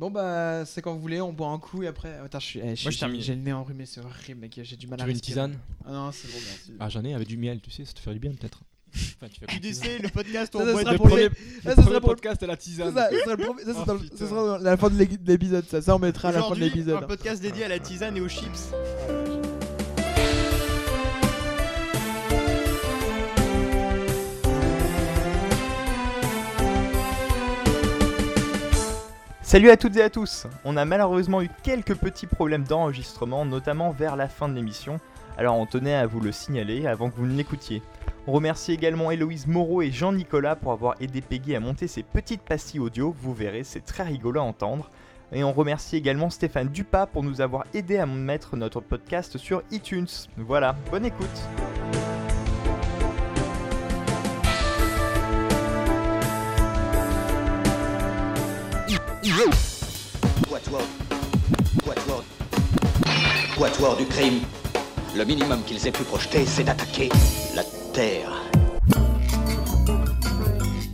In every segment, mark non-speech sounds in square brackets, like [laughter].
Bon bah c'est quand vous voulez, on boit un coup et après. Attends, je suis. eh, je Moi, je suis- termine. J'ai le nez enrhumé, c'est horrible, mec. J'ai du mal Tu à veux une respirer. tisane Ah non, c'est bon, merci. Ah, j'en ai avec du miel, tu sais, ça te ferait du bien peut-être. Enfin, tu fais comme. QDC, le podcast où Ça, on ça boit sera pour les- le ça sera pour- podcast à la Ça, tisane. ça, ça sera le premier- ça, c'est Oh, dans le- putain. ça sera à la fin de l'é- de l'épisode, ça. Ça, on mettra à la fin de Aujourd'hui, l'épisode. un podcast dédié à la tisane et aux chips. Salut à toutes et à tous On a malheureusement eu quelques petits problèmes d'enregistrement, notamment vers la fin de l'émission, alors on tenait à vous le signaler avant que vous ne l'écoutiez. On remercie également Héloïse Moreau et Jean-Nicolas pour avoir aidé Peggy à monter ces petites pastilles audio, vous verrez, c'est très rigolo à entendre. Et on remercie également Stéphane Dupas pour nous avoir aidé à mettre notre podcast sur iTunes. Voilà, bonne écoute Quatuor. Quatuor. Quatuor du crime. Le minimum qu'ils aient pu projeter, c'est d'attaquer la Terre.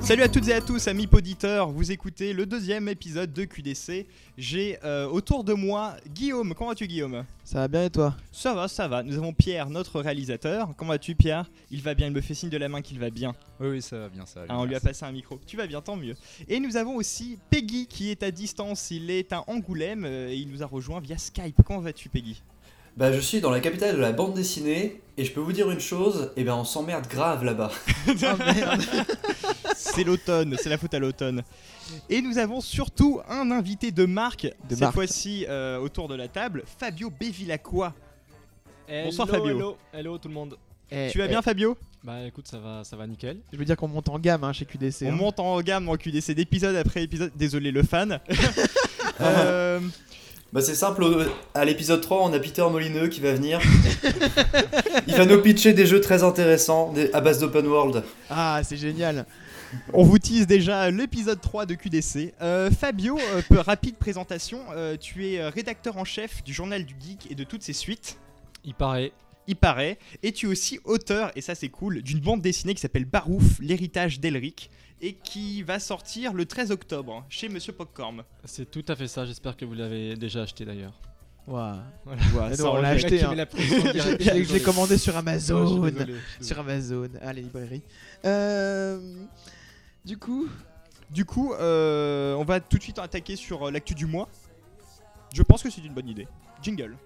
Salut à toutes et à tous, amis poditeurs, vous écoutez le deuxième épisode de QDC. J'ai euh, autour de moi Guillaume. Comment vas-tu Guillaume? Ça va bien et toi? Ça va, ça va. Nous avons Pierre, notre réalisateur. Comment vas-tu Pierre? Il va bien, il me fait signe de la main qu'il va bien. Oui, oui, ça va bien, ça va bien. Ah, on lui a passé un micro. Tu vas bien, tant mieux. Et nous avons aussi Peggy qui est à distance. Il est à Angoulême euh, et il nous a rejoint via Skype. Comment vas-tu Peggy? Bah je suis dans la capitale de la bande dessinée et je peux vous dire une chose, et ben on s'emmerde grave là-bas. [laughs] Ah C'est l'automne, c'est la faute à l'automne. Et nous avons surtout un invité de marque, De cette fois-ci euh, autour de la table, Fabio Bevilacqua. Hello, Bonsoir, Fabio. Hello, hello tout le monde. Eh, Tu vas eh, bien Fabio? Bah écoute, ça va, ça va nickel. Je veux dire qu'on monte en gamme hein, chez QDC. On hein. monte en gamme en QDC d'épisode après épisode. Désolé le fan. [laughs] Euh, Bah c'est simple, à l'épisode 3 on a Peter Molineux qui va venir. [laughs] Il va nous pitcher des jeux très intéressants des- à base d'open world. Ah, c'est génial. on vous tease déjà l'épisode 3 de QDC. Euh, Fabio, euh, peu- rapide présentation. Euh, tu es rédacteur en chef du journal du geek et de toutes ses suites. Il paraît. il paraît. Et tu es aussi auteur, et ça c'est cool, d'une bande dessinée qui s'appelle Barouf, l'héritage d'Elric, et qui va sortir le 13 octobre chez Monsieur Popcorn. C'est tout à fait ça, j'espère que vous l'avez déjà acheté d'ailleurs. Waouh. Voilà. Non, on on l'a acheté. Hein. la Je l'ai- [laughs] commandé sur Amazon. désolé, Sur. Amazon, à la librairie. Euh, du coup, Du coup, euh, on va tout de suite attaquer sur euh, l'actu du mois. Je pense que c'est une bonne idée. Jingle.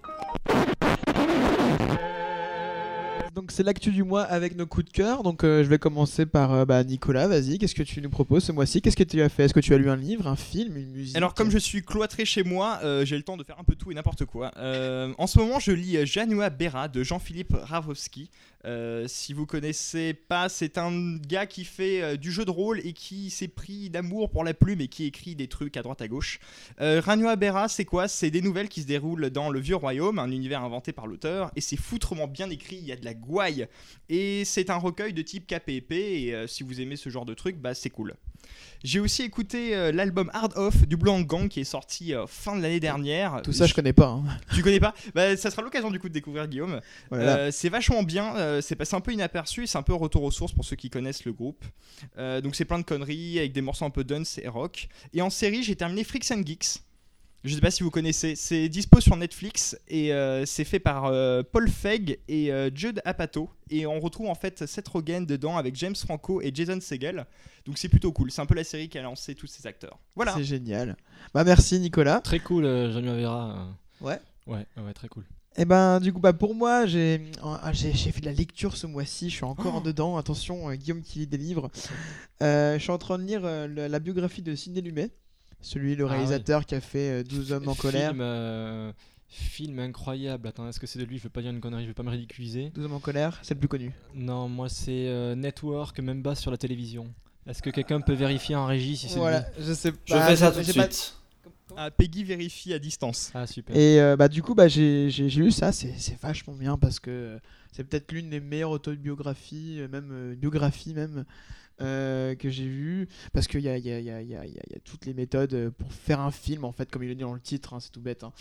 Donc c'est l'actu du mois avec nos coups de cœur. Donc euh, je vais commencer par euh, bah, Nicolas. Vas-y, qu'est-ce que tu nous proposes ce mois-ci? Qu'est-ce que tu as fait? Est-ce que tu as lu un livre, un film, une musique? Alors comme je suis cloîtré chez moi, euh, j'ai le temps de faire un peu tout et n'importe quoi. En ce moment, je lis Janua Bera de Jean-Philippe Ravowski. Euh, si vous connaissez pas, c'est un gars qui fait euh, du jeu de rôle et qui s'est pris d'amour pour la plume et qui écrit des trucs à droite à gauche. Euh, Ranua Bera, c'est quoi? C'est des nouvelles qui se déroulent dans le Vieux Royaume, un univers inventé par l'auteur, et c'est foutrement bien écrit. Il y a de la gouaille et c'est un recueil de type KPP. Et si vous aimez ce genre de truc, bah c'est cool. J'ai aussi écouté l'album Hard Off du Blanc Gang qui est sorti fin de l'année dernière. Tout ça, je connais pas. hein. Tu connais pas? Bah ça sera l'occasion du coup de découvrir Guillaume. Voilà. C'est vachement bien, euh, c'est passé un peu inaperçu, c'est un peu retour aux sources pour ceux qui connaissent le groupe. Euh, donc c'est plein de conneries avec des morceaux un peu dance et rock. Et en série, j'ai terminé Freaks and Geeks. Je sais pas si vous connaissez, c'est dispo sur Netflix et euh, c'est fait par euh, Paul Feig et euh, Judd Apatow. Et on retrouve en fait Seth Rogen dedans avec James Franco et Jason Segel. Donc c'est plutôt cool, c'est un peu la série qui a lancé tous ces acteurs. Voilà. C'est génial. Bah merci Nicolas. Très cool, euh, Jean-Louis Vera. Ouais. Ouais, ouais, très cool. Et ben du coup bah pour moi j'ai ah, j'ai j'ai fait de la lecture ce mois-ci, je suis encore en dedans. Attention euh, Guillaume qui lit des livres. [laughs] Euh, je suis en train de lire euh, le- la biographie de Sidney Lumet, celui le Ah réalisateur qui a fait euh, 12 hommes en colère. Film, euh, film incroyable. Attends, est-ce que c'est de lui? Je veux pas dire une connerie, je veux pas me ridiculiser. 12 hommes en colère, c'est le plus connu. Non, moi c'est euh, Network, même bas sur la télévision. Est-ce que quelqu'un peut vérifier en régie si c'est Voilà, lui? je sais Je pas. fais ça tout de j'ai pas- suite. Ah, Peggy vérifie à distance. Ah super. Et euh, bah du coup bah j'ai lu ça, c'est c'est vachement bien parce que c'est peut-être l'une des meilleures autobiographies, euh, même euh, biographies même euh, que j'ai vues parce qu'il y a, il y, a, il y, a, il y, a, il y a- il y a toutes les méthodes pour faire un film en fait comme il le dit dans le titre, hein, c'est tout bête. hein.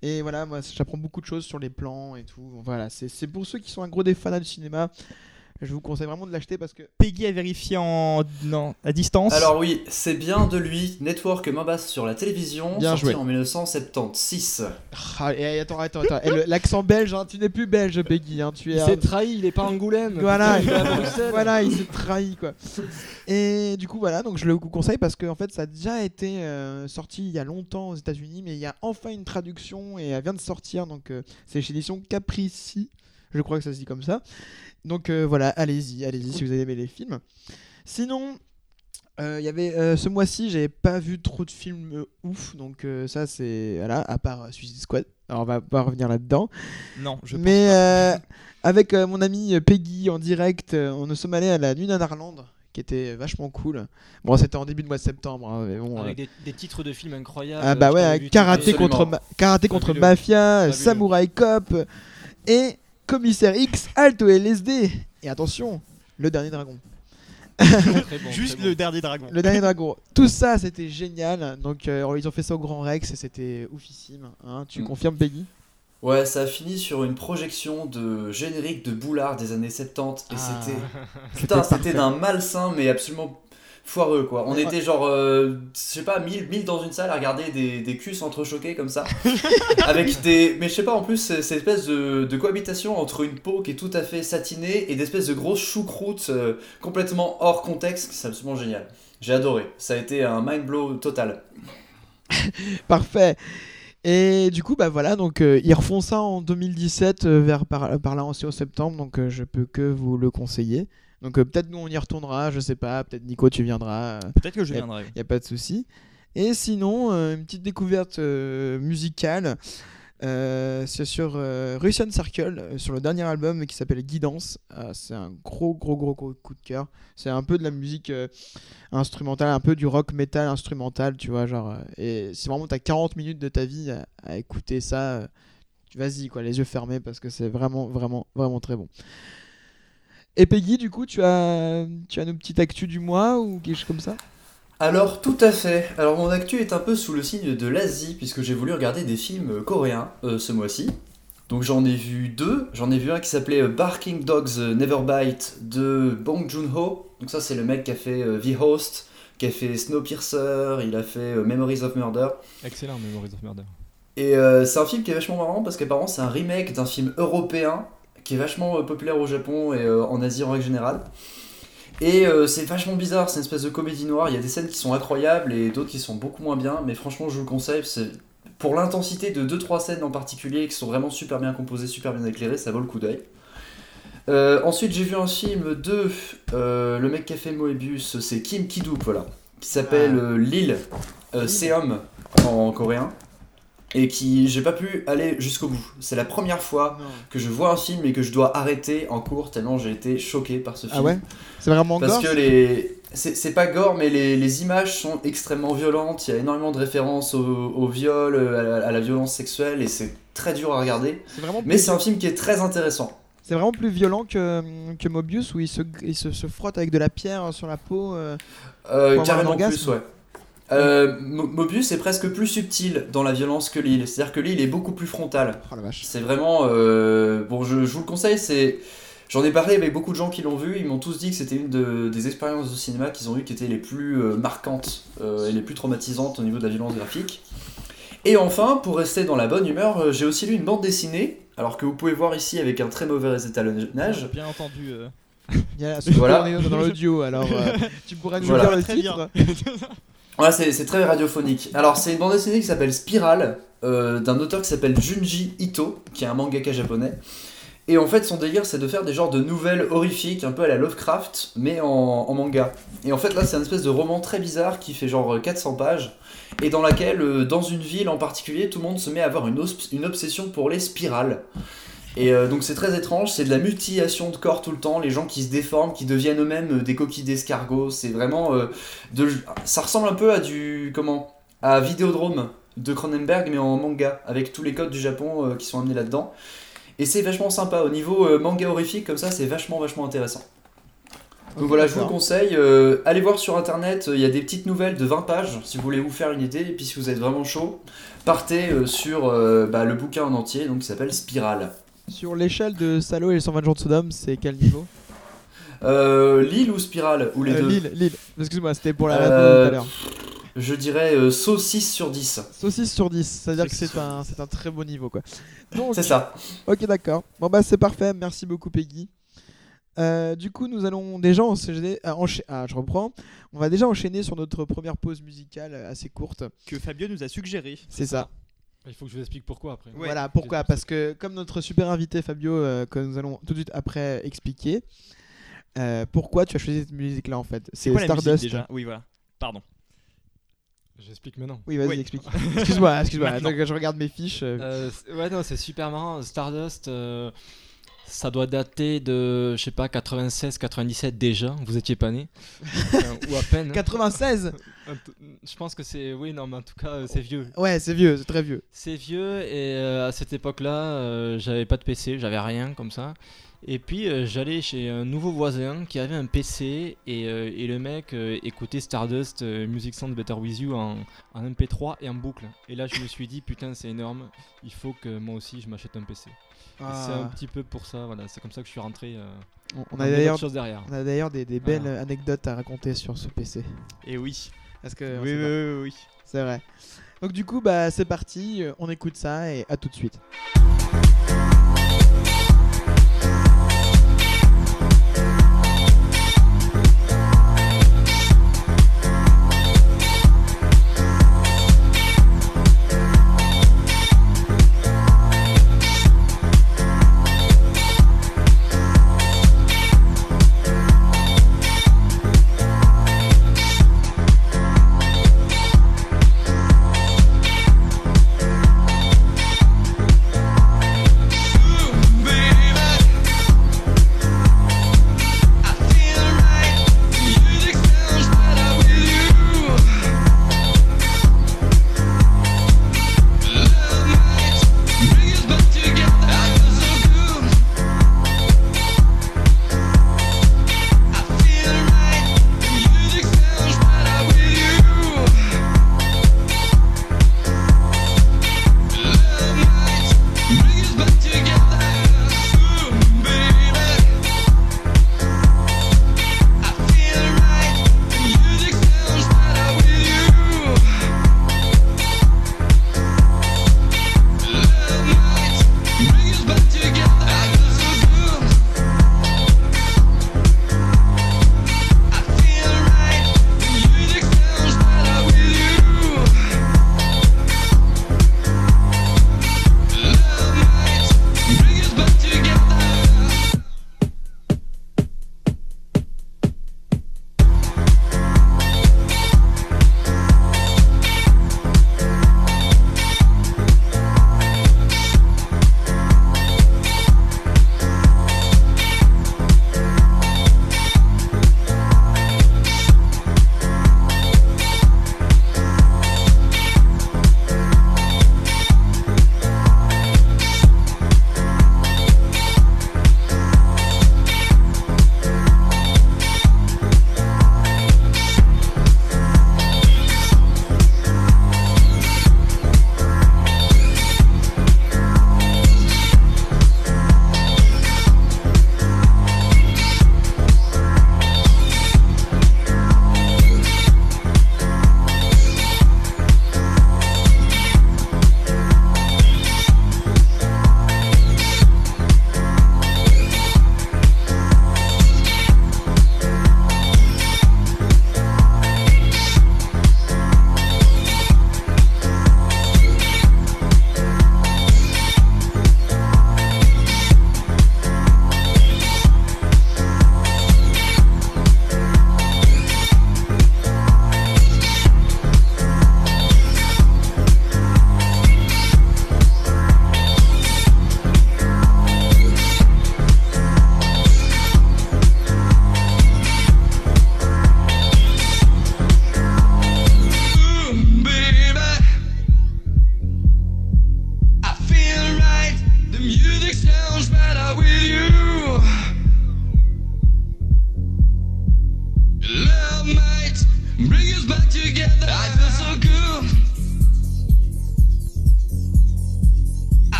Et voilà moi j'apprends beaucoup de choses sur les plans et tout. Voilà c'est c'est pour ceux qui sont un gros des fans du cinéma. Je vous conseille vraiment de l'acheter parce que. Peggy a vérifié en non, à distance. Alors oui, c'est bien de lui. Network Mambas sur la télévision, Bien sorti joué. en 1976. Ah, et attends, attends, attends. Et le- L'accent belge, hein, tu n'es plus belge, Peggy. Hein, tu es. Il s'est trahi, il est pas à Angoulême. Voilà, il voilà, il s'est trahi quoi. Et du coup voilà, donc je le vous conseille parce que en fait ça a déjà été euh, sorti il y a longtemps aux États-Unis, mais il y a enfin une traduction et elle vient de sortir, donc euh, c'est chez l'édition Caprici, je crois que ça se dit comme ça. Donc euh, voilà, allez-y, allez-y si vous avez aimé les films. Sinon. euh, y avait euh, ce mois-ci, j'avais pas vu trop de films ouf, donc ça c'est voilà, à part Suicide Squad. Alors on va pas revenir là-dedans. non, je pense Mais pas. euh, avec mon ami Peggy en direct, on nous sommes allés à la Nuit Nanarland, qui était vachement cool. Bon, c'était en début de mois de septembre, hein, mais bon. euh, Avec des, des titres de films incroyables. ah bah ouais, karaté contre, ma- karaté contre mafia. Samurai Cop et Commissaire X, Alto LSD. Et attention, le dernier dragon. Très [laughs] bon, Juste très le bon. dernier dragon. Le dernier dragon. Tout ça, c'était génial. Donc, euh, ils ont fait ça au Grand Rex et c'était oufissime. hein. Tu Mm. confirmes, Peggy? Ouais, ça a fini sur une projection de générique de Boulard des années 70 et Ah. c'était [laughs] putain, c'était d'un malsain mais absolument foireux quoi. On Ouais. était genre euh, je sais pas 1000 1000 dans une salle à regarder des, des culs s'entrechoquer comme ça [laughs] avec des mais je sais pas en plus cette espèce de, de cohabitation entre une peau qui est tout à fait satinée et d'espèces de grosses choucroutes euh, complètement hors contexte, c'est absolument génial. J'ai adoré. Ça a été un mind blow total. [laughs] Parfait. Et du coup, bah voilà, donc euh, ils refont ça en 2017, euh, vers par, par là aussi au septembre, donc je peux que vous le conseiller. Donc euh, peut-être nous on y retournera, je sais pas, peut-être Nico tu viendras, Peut-être que je viendrai. il y a pas de souci. Et sinon, euh, une petite découverte euh, musicale, euh, c'est sur euh, Russian Circle, euh, sur le dernier album qui s'appelle Guidance. Ah, c'est un gros, gros, gros, gros coup de cœur. C'est un peu de la musique euh, instrumentale, un peu du rock metal instrumental, tu vois. Genre, euh, et si vraiment t'as 40 minutes de ta vie à, à écouter ça, euh, vas-y, quoi, les yeux fermés, parce que c'est vraiment, vraiment, vraiment très bon. Et Peggy, du coup, tu as, tu as nos petites actus du mois ou quelque chose comme ça? Alors tout à fait. Alors mon actu est un peu sous le signe de l'Asie puisque j'ai voulu regarder des films euh, coréens euh, ce mois-ci. Donc j'en ai vu deux. J'en ai vu un qui s'appelait euh, Barking Dogs Never Bite de Bong Joon-ho. Donc ça c'est le mec qui a fait euh, The Host, qui a fait Snowpiercer, il a fait euh, Memories of Murder. Excellent, Memories of Murder. Et euh, c'est un film qui est vachement marrant parce qu'apparemment c'est un remake d'un film européen qui est vachement euh, populaire au Japon et euh, en Asie en règle générale. Et euh, c'est vachement bizarre, c'est une espèce de comédie noire. Il y a des scènes qui sont incroyables et d'autres qui sont beaucoup moins bien, mais franchement je vous le conseille. Pour l'intensité de 2-3 scènes en particulier qui sont vraiment super bien composées, super bien éclairées, ça vaut le coup d'œil. Euh, ensuite j'ai vu un film de euh, le mec qui a fait Moebius, c'est Kim Ki-duk, voilà, qui s'appelle Lille, euh, Seum en coréen, et qui j'ai pas pu aller jusqu'au bout. C'est la première fois Non. que je vois un film et que je dois arrêter en cours tellement j'ai été choqué par ce film. Ah ouais? C'est vraiment Parce gore que les. C'est c'est pas gore, mais les, les images sont extrêmement violentes. Il y a énormément de références au, au viol, à la, à la violence sexuelle, et c'est très dur à regarder. C'est vraiment, Mais c'est un film qui est très intéressant. c'est vraiment plus violent que, que Mobius où il se, il se, se frotte avec de la pierre sur la peau. euh. Euh, carrément plus, ouais. Euh, Mo- Mobius est presque plus subtil dans la violence que Lille. C'est-à-dire que Lille est beaucoup plus frontal. Oh la vache. C'est vraiment. euh, Bon, je, je vous le conseille, c'est. J'en ai parlé avec beaucoup de gens qui l'ont vu, ils m'ont tous dit que c'était une de- des expériences de cinéma qu'ils ont eues qui étaient les plus euh, marquantes euh, et les plus traumatisantes au niveau de la violence graphique. Et enfin, pour rester dans la bonne humeur, euh, j'ai aussi lu une bande dessinée, alors que vous pouvez voir ici avec un très mauvais étalonnage. Bien entendu. euh, Il y a Voilà. on est dans l'audio alors euh, tu pourrais nous Voilà. dire le titre [laughs] Ouais, c'est très radiophonique. Alors, c'est une bande dessinée qui s'appelle Spiral, euh, d'un auteur qui s'appelle Junji Ito, qui est un mangaka japonais. Et en fait, son délire, c'est de faire des genres de nouvelles horrifiques, un peu à la Lovecraft, mais en, manga. Et en fait, là, c'est une espèce de roman très bizarre qui fait genre 400 pages, et dans laquelle, euh, dans une ville en particulier, tout le monde se met à avoir une, une obsession pour les spirales. Et euh, donc c'est très étrange, c'est de la mutilation de corps tout le temps, les gens qui se déforment, qui deviennent eux-mêmes euh, des coquilles d'escargot, c'est vraiment... euh, de, ça ressemble un peu à du... comment À Vidéodrome de Cronenberg, mais en manga, avec tous les codes du Japon euh, qui sont amenés là-dedans. Et c'est vachement sympa, au niveau manga horrifique comme ça, c'est vachement vachement intéressant. Donc voilà, je vous conseille. euh, allez voir sur internet, euh, il y a des petites nouvelles de 20 pages si vous voulez vous faire une idée. Et puis si vous êtes vraiment chaud, partez euh, sur bah, le bouquin en entier donc qui s'appelle Spirale. Sur l'échelle de Salo et les 120 jours de Sodome, c'est quel niveau Euh, Lille ou Spirale Ou les Euh, deux Lille, Lille. Excuse-moi, c'était pour la Euh, réponse tout à l'heure. Je dirais euh, saucisse sur 10. Saucisse sur 10, c'est-à-dire que c'est un, c'est un très beau niveau quoi. C'est ça. Ok, d'accord. Bon, bah, c'est parfait. Merci beaucoup, Peggy. Euh, du coup, nous allons déjà enchaîner. ah, encha- ah, je reprends. On va déjà enchaîner sur notre première pause musicale assez courte. Que Fabio nous a suggéré. C'est ça. Il faut que je vous explique pourquoi après. Ouais. Voilà pourquoi. Parce que, comme notre super invité Fabio, euh, que nous allons tout de suite après expliquer, euh, pourquoi tu as choisi cette musique-là en fait? C'est quoi la musique Stardust. déjà? Oui, voilà. Pardon. J'explique maintenant. Oui, vas-y, Oui. explique. [laughs] excuse-moi, excuse-moi. Attends que je regarde mes fiches. euh. Ouais, non, c'est super marrant. Stardust, euh, ça doit dater de, je sais pas, 96, 97 déjà. Vous étiez pas né. Enfin, ou à peine. 96 Un peu- Je pense que c'est. Oui, non, mais en tout cas, euh, c'est vieux. Ouais, c'est vieux, c'est très vieux. C'est vieux et euh, à cette époque-là, euh, j'avais pas de PC, j'avais rien comme ça. Et puis euh, j'allais chez un nouveau voisin qui avait un PC et, euh, et le mec euh, écoutait Stardust euh, Music Sound Better With You en, en MP3 et en boucle. Et là je me suis dit putain c'est énorme, il faut que moi aussi je m'achète un PC. C'est un Ah. petit peu pour ça, voilà, c'est comme ça que je suis rentré. euh, On- a d'ailleurs choses derrière. on a d'ailleurs des, des belles Voilà. anecdotes à raconter sur ce PC. Et oui. Parce que Oui, c'est oui, oui, oui. C'est vrai. Donc du coup, bah c'est parti, on écoute ça et à tout de suite.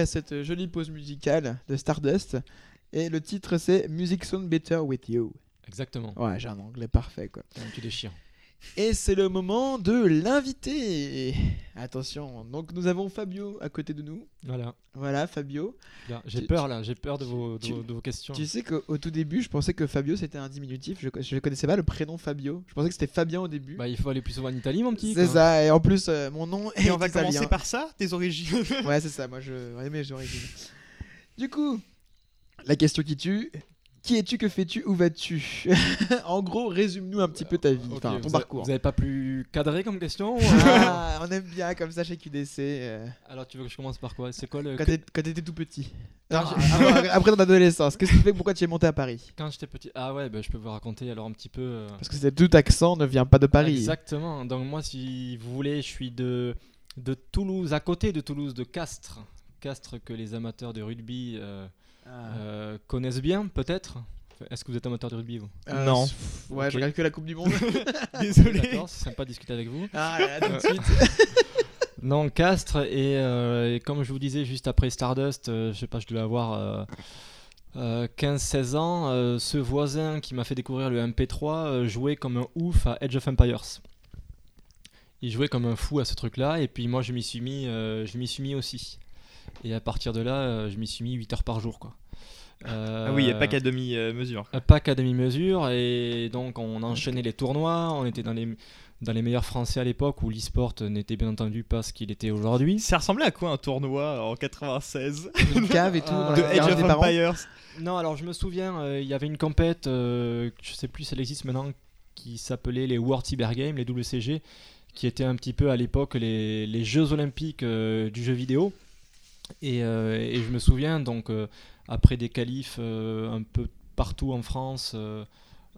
Après cette jolie pause musicale de Stardust. Et le titre c'est Music Sound Better With You. Exactement. Ouais, j'ai un anglais parfait quoi. Tu déchires. Et c'est le moment de l'invité. Attention, donc nous avons Fabio à côté de nous. Voilà. Voilà, Fabio. J'ai Tu- peur là, j'ai peur de vos, de, tu- vos- de vos questions. Tu sais qu'au au tout début, je pensais que Fabio c'était un diminutif. Je, je connaissais pas le prénom Fabio. Je pensais que c'était Fabien au début. Bah, il faut aller plus souvent en Italie, mon petit. c'est ça, et en plus, euh, mon nom est Et on va italien. commencer par ça, tes origines. Ouais, c'est ça, moi je ouais, mes origines. Du coup, la question qui tue qui es-tu, que fais-tu, où vas-tu [laughs] En gros, résume-nous un petit peu ta vie, enfin, ton vous, parcours. a- vous avez pas plus cadré comme question ou- [laughs] Ah, on aime bien comme ça chez QDC. euh, Alors, tu veux que je commence par quoi? C'est quoi le. quand quand t'étais tout petit. Non, j'ai- après, après ton adolescence, qu'est-ce qui fait pourquoi tu es monté à Paris? Quand j'étais petit. Ah ouais, bah, je peux vous raconter alors un petit peu. euh, Parce que c'est tout accent ne vient pas de Paris. Exactement. Donc moi, si vous voulez, je suis de, de Toulouse, à côté de Toulouse, de Castres. Castres que les amateurs de rugby euh, Ah. euh, connaissent bien, peut-être? Est-ce que vous êtes amateur de rugby, vous? Euh, non. pff, Ouais, Ok. je regarde que la Coupe du Monde. [laughs] [laughs] Désolé. D'accord, c'est sympa de discuter avec vous. ah, là, tout de suite. [laughs] Non, Castres, et, euh, et comme je vous disais juste après Stardust, euh, je sais pas, je devais avoir euh, euh, 15-16 ans, euh, ce voisin qui m'a fait découvrir le MP3 euh, jouait comme un ouf à Edge of Empires. Il jouait comme un fou à ce truc-là, et puis moi je m'y suis mis, euh, je m'y suis mis aussi. Et à partir de là, euh, je m'y suis mis 8 heures par jour, quoi. Euh, Ah oui, il n'y a pas qu'à demi-mesure. euh, Pas qu'à demi-mesure, et donc on enchaînait les tournois, on était dans les, dans les meilleurs français à l'époque où l'e-sport n'était bien entendu pas ce qu'il était aujourd'hui. Ça ressemblait à quoi un tournoi en 96 Une cave et tout. [laughs] Euh, de Age of. Empires Non, alors je me souviens, euh, il y avait une compète, euh, je sais plus si elle existe maintenant, qui s'appelait les World Cyber Games, les WCG, qui étaient un petit peu à l'époque les, les Jeux Olympiques euh, du jeu vidéo. Et, euh, et je me souviens, donc, euh, après des qualifs euh, un peu partout en France, euh,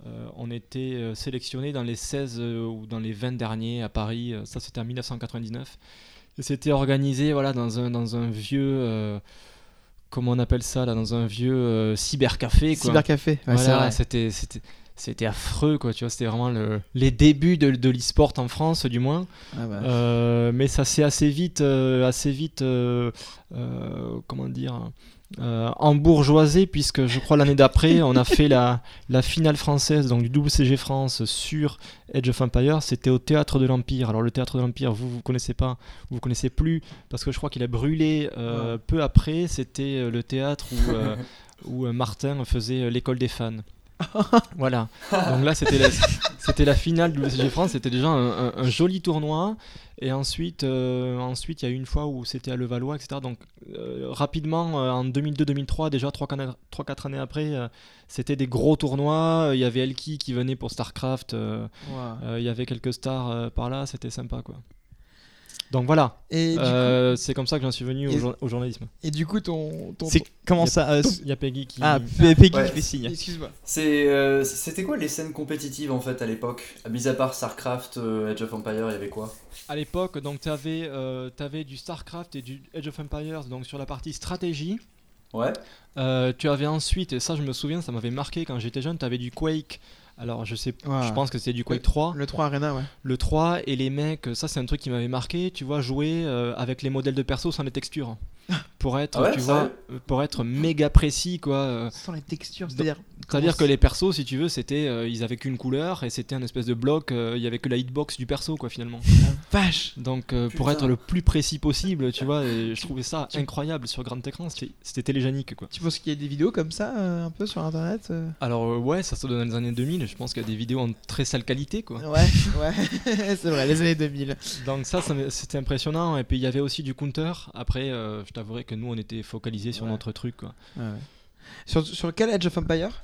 euh, on était euh, sélectionné dans les 16 euh, ou dans les 20 derniers à Paris. Ça, c'était en 1999. Et c'était organisé voilà, dans, un, dans un vieux. comment on appelle ça là Dans un vieux cybercafé. Quoi. Cybercafé. Ouais, Voilà, c'était c'était affreux quoi tu vois c'était vraiment le, les débuts de, de l'e-sport en France du moins Ah bah. Mais ça s'est assez vite assez vite comment dire euh, embourgeoisé puisque je crois l'année d'après on a fait la, la finale française donc du WCG France sur Edge of Empires. C'était au théâtre de l'Empire. Alors le théâtre de l'Empire vous vous connaissez pas vous connaissez plus parce que je crois qu'il a brûlé euh, peu après. C'était euh, le théâtre où euh, [laughs] où Martin faisait l'école des fans [laughs] voilà. Donc là, c'était la, c'était la finale du WCG France. C'était déjà un, un- un joli tournoi. Et ensuite, euh, ensuite, il y a eu une fois où c'était à Levallois, etc. Donc euh, rapidement, euh, en 2002-2003, déjà 3-4 années après, c'était des gros tournois. Il y avait Elki qui venait pour Starcraft. il y avait quelques stars par là. C'était sympa, quoi. Donc voilà. Euh, c'est comme ça que j'en suis venu au, jour- au journalisme. et du coup, ton. ton, C'est ton- comment ça euh, Il y a Peggy qui. Ah, P- Peggy Ouais. qui fait signe. Excuse-moi. Euh, C'était quoi les scènes compétitives en fait à l'époque? Mis à part StarCraft, euh, Age of Empires, il y avait quoi? À l'époque, donc tu avais, du StarCraft et du Age of Empires donc sur la partie stratégie. Ouais. Euh, tu avais ensuite, et ça je me souviens, ça m'avait marqué quand j'étais jeune, tu avais du Quake. Alors je sais, Ouais. je pense que c'était du Quake 3. Le 3 Arena, ouais. Le 3 et les mecs, ça c'est un truc qui m'avait marqué, tu vois, jouer euh, avec les modèles de perso sans les textures. [laughs] Pour être, Ah ouais, tu vois, pour être méga précis quoi. euh, Sans les textures, c'est-à-dire. C'est-à-dire que les persos, si tu veux, c'était, euh, ils avaient qu'une couleur et c'était un espèce de bloc, euh, il y avait que la hitbox du perso quoi finalement. [laughs] Vache Donc euh, pour être le plus précis possible, tu vois, et je trouvais ça incroyable sur grand écran, c'était c'était télégénique quoi. Tu penses qu'il y a des vidéos comme ça, euh, un peu sur internet euh Alors euh, ouais, ça se donne dans les années 2000, je pense qu'il y a des vidéos en très sale qualité quoi. Ouais, ouais. [laughs] c'est vrai, les années 2000. Donc ça, ça c'était impressionnant et puis il y avait aussi du counter. Après, euh, je t'avouerai que nous on était focalisés sur Ouais. notre truc quoi. Sur, sur quel Edge of Empire?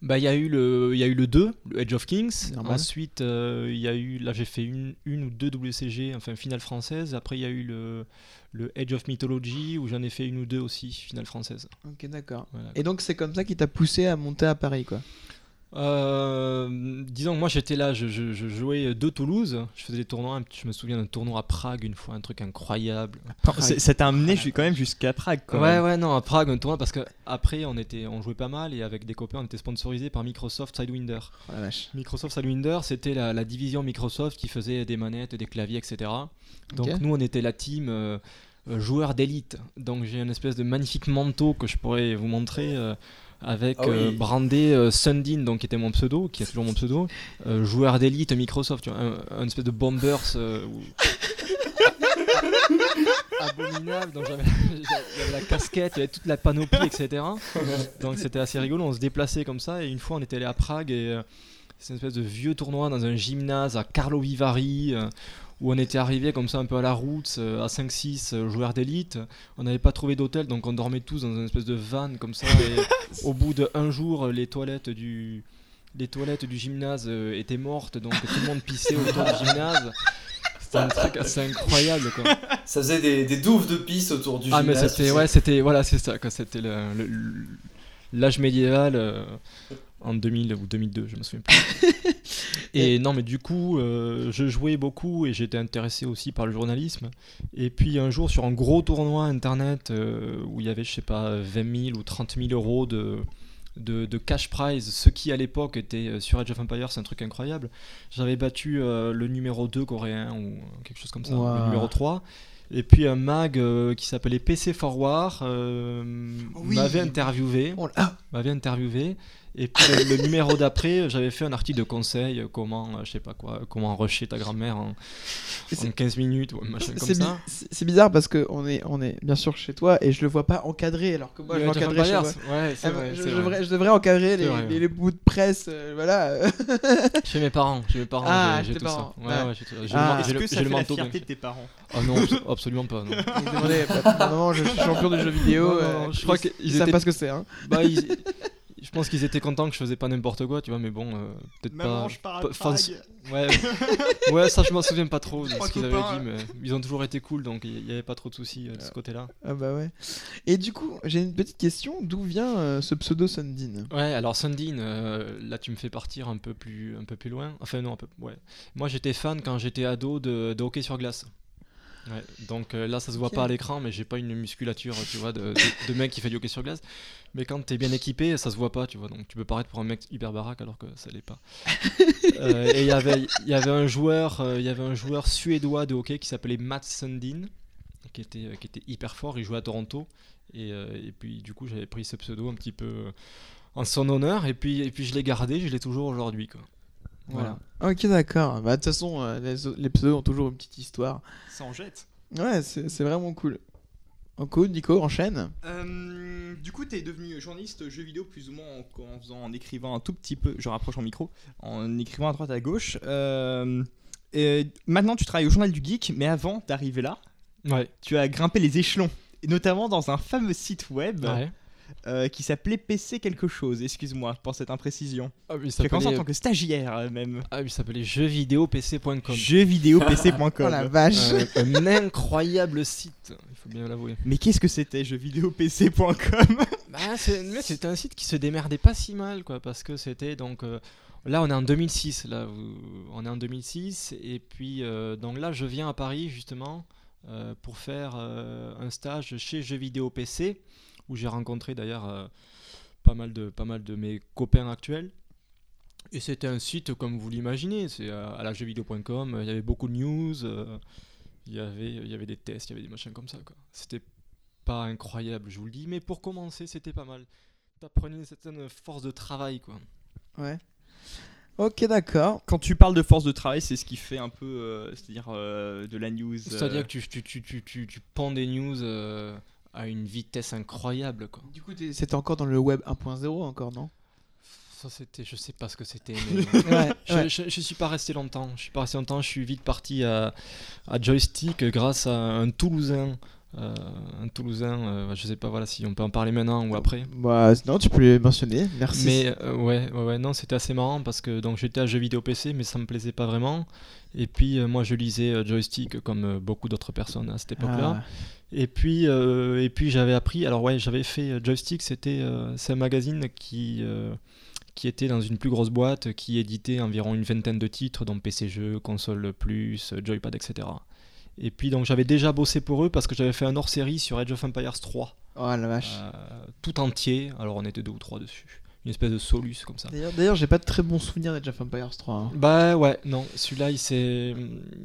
Bah il y a eu le il y a eu le 2, le Edge of Kings. Normal. Ensuite, euh, il y a eu là j'ai fait une, une ou deux WCG, enfin finale française. Après il y a eu le le Edge of Mythology où j'en ai fait une ou deux aussi finale française. Ok, d'accord. Voilà. Et donc, c'est comme ça qui t'a poussé à monter à Paris, quoi? Euh, disons que moi j'étais là, je, je- je jouais de Toulouse, je faisais des tournois, je me souviens d'un tournoi à Prague une fois, un truc incroyable. [laughs] Ça t'a amené ju- quand même jusqu'à Prague. Quand ouais même. ouais non à Prague un tournoi parce que après on était on jouait pas mal et avec des copains on était sponsorisé par Microsoft Sidewinder. Oh la vache. Microsoft Sidewinder c'était la, la division Microsoft qui faisait des manettes, des claviers etc. Donc nous on était la team euh, joueur d'élite. Donc j'ai une espèce de magnifique manteau que je pourrais vous montrer. euh, avec Ah oui. euh, brandé euh, Sundin, donc qui était mon pseudo, qui est toujours mon pseudo, euh, joueur d'élite Microsoft, tu vois, un, un espèce de bombers euh, où- [laughs] abominable. Donc j'avais j'avais la casquette, il y avait toute la panoplie, etc. Donc c'était assez rigolo. On se déplaçait comme ça. Et une fois, on était allé à Prague et euh, c'est une espèce de vieux tournoi dans un gymnase à Carlo Vivari. euh, où on était arrivé comme ça un peu à la route, euh, à 5-6 euh, joueurs d'élite. On n'avait pas trouvé d'hôtel, donc on dormait tous dans une espèce de van comme ça. Et [laughs] au bout d'un jour, les toilettes du, les toilettes du gymnase euh, étaient mortes, donc tout le monde pissait autour du gymnase. C'était un truc assez incroyable quoi. Ça faisait des, des douves de pisse autour du Ah mais gymnase, c'était tu sais. ouais c'était voilà c'est ça quoi c'était l'âge médiéval euh, en 2000 ou 2002 je me souviens plus. [laughs] et non mais du coup euh, je jouais beaucoup et j'étais intéressé aussi par le journalisme et puis un jour sur un gros tournoi internet euh, où il y avait je sais pas 20 000 ou 30 000 euros de de, de cash prize, ce qui à l'époque était euh, sur Age of Empires, c'est un truc incroyable. J'avais battu le numéro 2 coréen ou quelque chose comme ça, Wow. le numéro 3. Et puis un mag euh, qui s'appelait PC Forward euh, Oui. m'avait interviewé, Oh m'avait interviewé. Et puis le, le numéro d'après, j'avais fait un article de conseil, euh, comment, euh, je sais pas quoi, comment rusher ta grand-mère en, en 15 minutes ou un machin comme ça. c'est- bizarre parce que on est, on est bien sûr chez toi et je le vois pas encadré alors que moi je l'encadrais chez moi. Ouais, c'est Ah, vrai, je, c'est je vrai. devrais, je devrais encadrer les, C'est vrai, les- ouais. les bouts de presse, euh, voilà. [laughs] Chez mes parents, chez mes parents, Ah, j'ai- tout parents. ça. Ouais, Ah. ouais, j'ai tout ça. Ah. le, Est-ce que ça fait la fierté de tes parents Ah non, abso- absolument pas. Non. Je suis champion du jeu vidéo. Non, non, euh, je crois ils- qu'ils ils savent pas ce que c'est. Hein. Bah, ils- [laughs] je pense qu'ils étaient contents que je faisais pas n'importe quoi, tu vois, mais bon, euh, peut-être pas. je pars à pas- enfin, Prague. Ouais, ouais, ça je m'en souviens pas trop de ce qu'ils avaient dit, mais ils ont toujours été cool, donc il y avait pas trop de soucis euh, de ce côté-là. Ah bah ouais. Et du coup, j'ai une petite question. D'où vient euh, ce pseudo Sundin? Ouais, alors Sundin, là tu me fais partir un peu plus, un peu plus loin. Enfin non, un peu, ouais. Moi j'étais fan quand j'étais ado de, de hockey sur glace. Ouais, donc euh, là ça se voit pas à l'écran, mais j'ai pas une musculature, tu vois, de, de- de mec qui fait du hockey sur glace. Mais quand t'es bien équipé, ça se voit pas, tu vois. Donc tu peux paraître pour un mec hyper baraque alors que ça l'est pas. [laughs] Euh, et il y avait, y avait un joueur, euh, y avait un joueur suédois de hockey qui s'appelait Mats Sundin, qui était, qui était hyper fort. Il jouait à Toronto. Et, et puis du coup j'avais pris ce pseudo un petit peu en son honneur. Et puis, et puis je l'ai gardé, je l'ai toujours aujourd'hui, quoi. Voilà. Ok, d'accord. Bah, de toute façon, euh, les, les pseudos ont toujours une petite histoire. Ça en jette. Ouais, c'est vraiment cool. En cool, Nico, enchaîne. Euh, du coup, tu es devenu journaliste jeu vidéo plus ou moins en, en faisant, en écrivant un tout petit peu, je rapproche mon micro, en écrivant à droite à gauche. Euh, et maintenant, tu travailles au Journal du Geek, mais avant d'arriver là, Ouais. tu as grimpé les échelons, et notamment dans un fameux site web ouais. Euh, qui s'appelait PC quelque chose. Excuse-moi pour cette imprécision. Ah, commencé en tant que stagiaire euh, même. ah, oui, il s'appelait jeuxvideopc.com. Jeuxvideopc.com. Oh la vache. Euh, un incroyable site, il faut bien l'avouer. Mais qu'est-ce que c'était jeuxvideopc.com Bah, c'est- mais c'était un site qui se démerdait pas si mal, quoi, parce que c'était donc. euh, là, on est en 2006, là, on est en 2006, et puis euh, donc là, je viens à Paris justement euh, pour faire euh, un stage chez Jeux Vidéo PC, où j'ai rencontré d'ailleurs euh, pas mal de pas mal de mes copains actuels. Et c'était un site comme vous l'imaginez, c'est euh, à la jeuxvideo.com, il y avait beaucoup de news, euh, il y avait il y avait des tests, il y avait des machins comme ça, quoi. C'était pas incroyable, je vous le dis, mais pour commencer, c'était pas mal. T'apprenais une certaine force de travail, quoi. Ouais. Ok, d'accord. Quand tu parles de force de travail, c'est ce qui fait un peu, euh, c'est-à-dire euh, de la news. C'est-à-dire que tu, tu, tu, tu, tu, tu pends des news euh, à une vitesse incroyable, quoi. Du coup, c'était encore dans le web 1.0 encore, non? Ça, c'était, je sais pas ce que c'était. [laughs] Ouais. Je, ouais. je, je suis pas resté longtemps. Je suis pas resté longtemps. Je suis vite parti à, à joystick grâce à un Toulousain. euh, un Toulousain. euh, je sais pas voilà si on peut en parler maintenant ou après. Bah, non, tu peux les mentionner. Merci. Mais euh, ouais, ouais, ouais, non, c'était assez marrant parce que donc j'étais à jeux vidéo PC, mais ça me plaisait pas vraiment. Et puis euh, moi, je lisais euh, joystick comme euh, beaucoup d'autres personnes à cette époque-là. Ah. Et puis, et puis j'avais appris. Alors ouais, j'avais fait joystick. C'était un magazine qui qui était dans une plus grosse boîte, qui éditait environ une vingtaine de titres, dont PC Jeux, Console Plus, Joypad, etc. Et puis donc j'avais déjà bossé pour eux parce que j'avais fait un hors-série sur Age of Empires 3, Oh la vache. euh, tout entier. Alors on était deux ou trois dessus. Une espèce de solus comme ça. D'ailleurs, d'ailleurs, j'ai pas de très bons souvenirs d'Age of Empires 3. hein. Bah ouais, non, celui-là il s'est,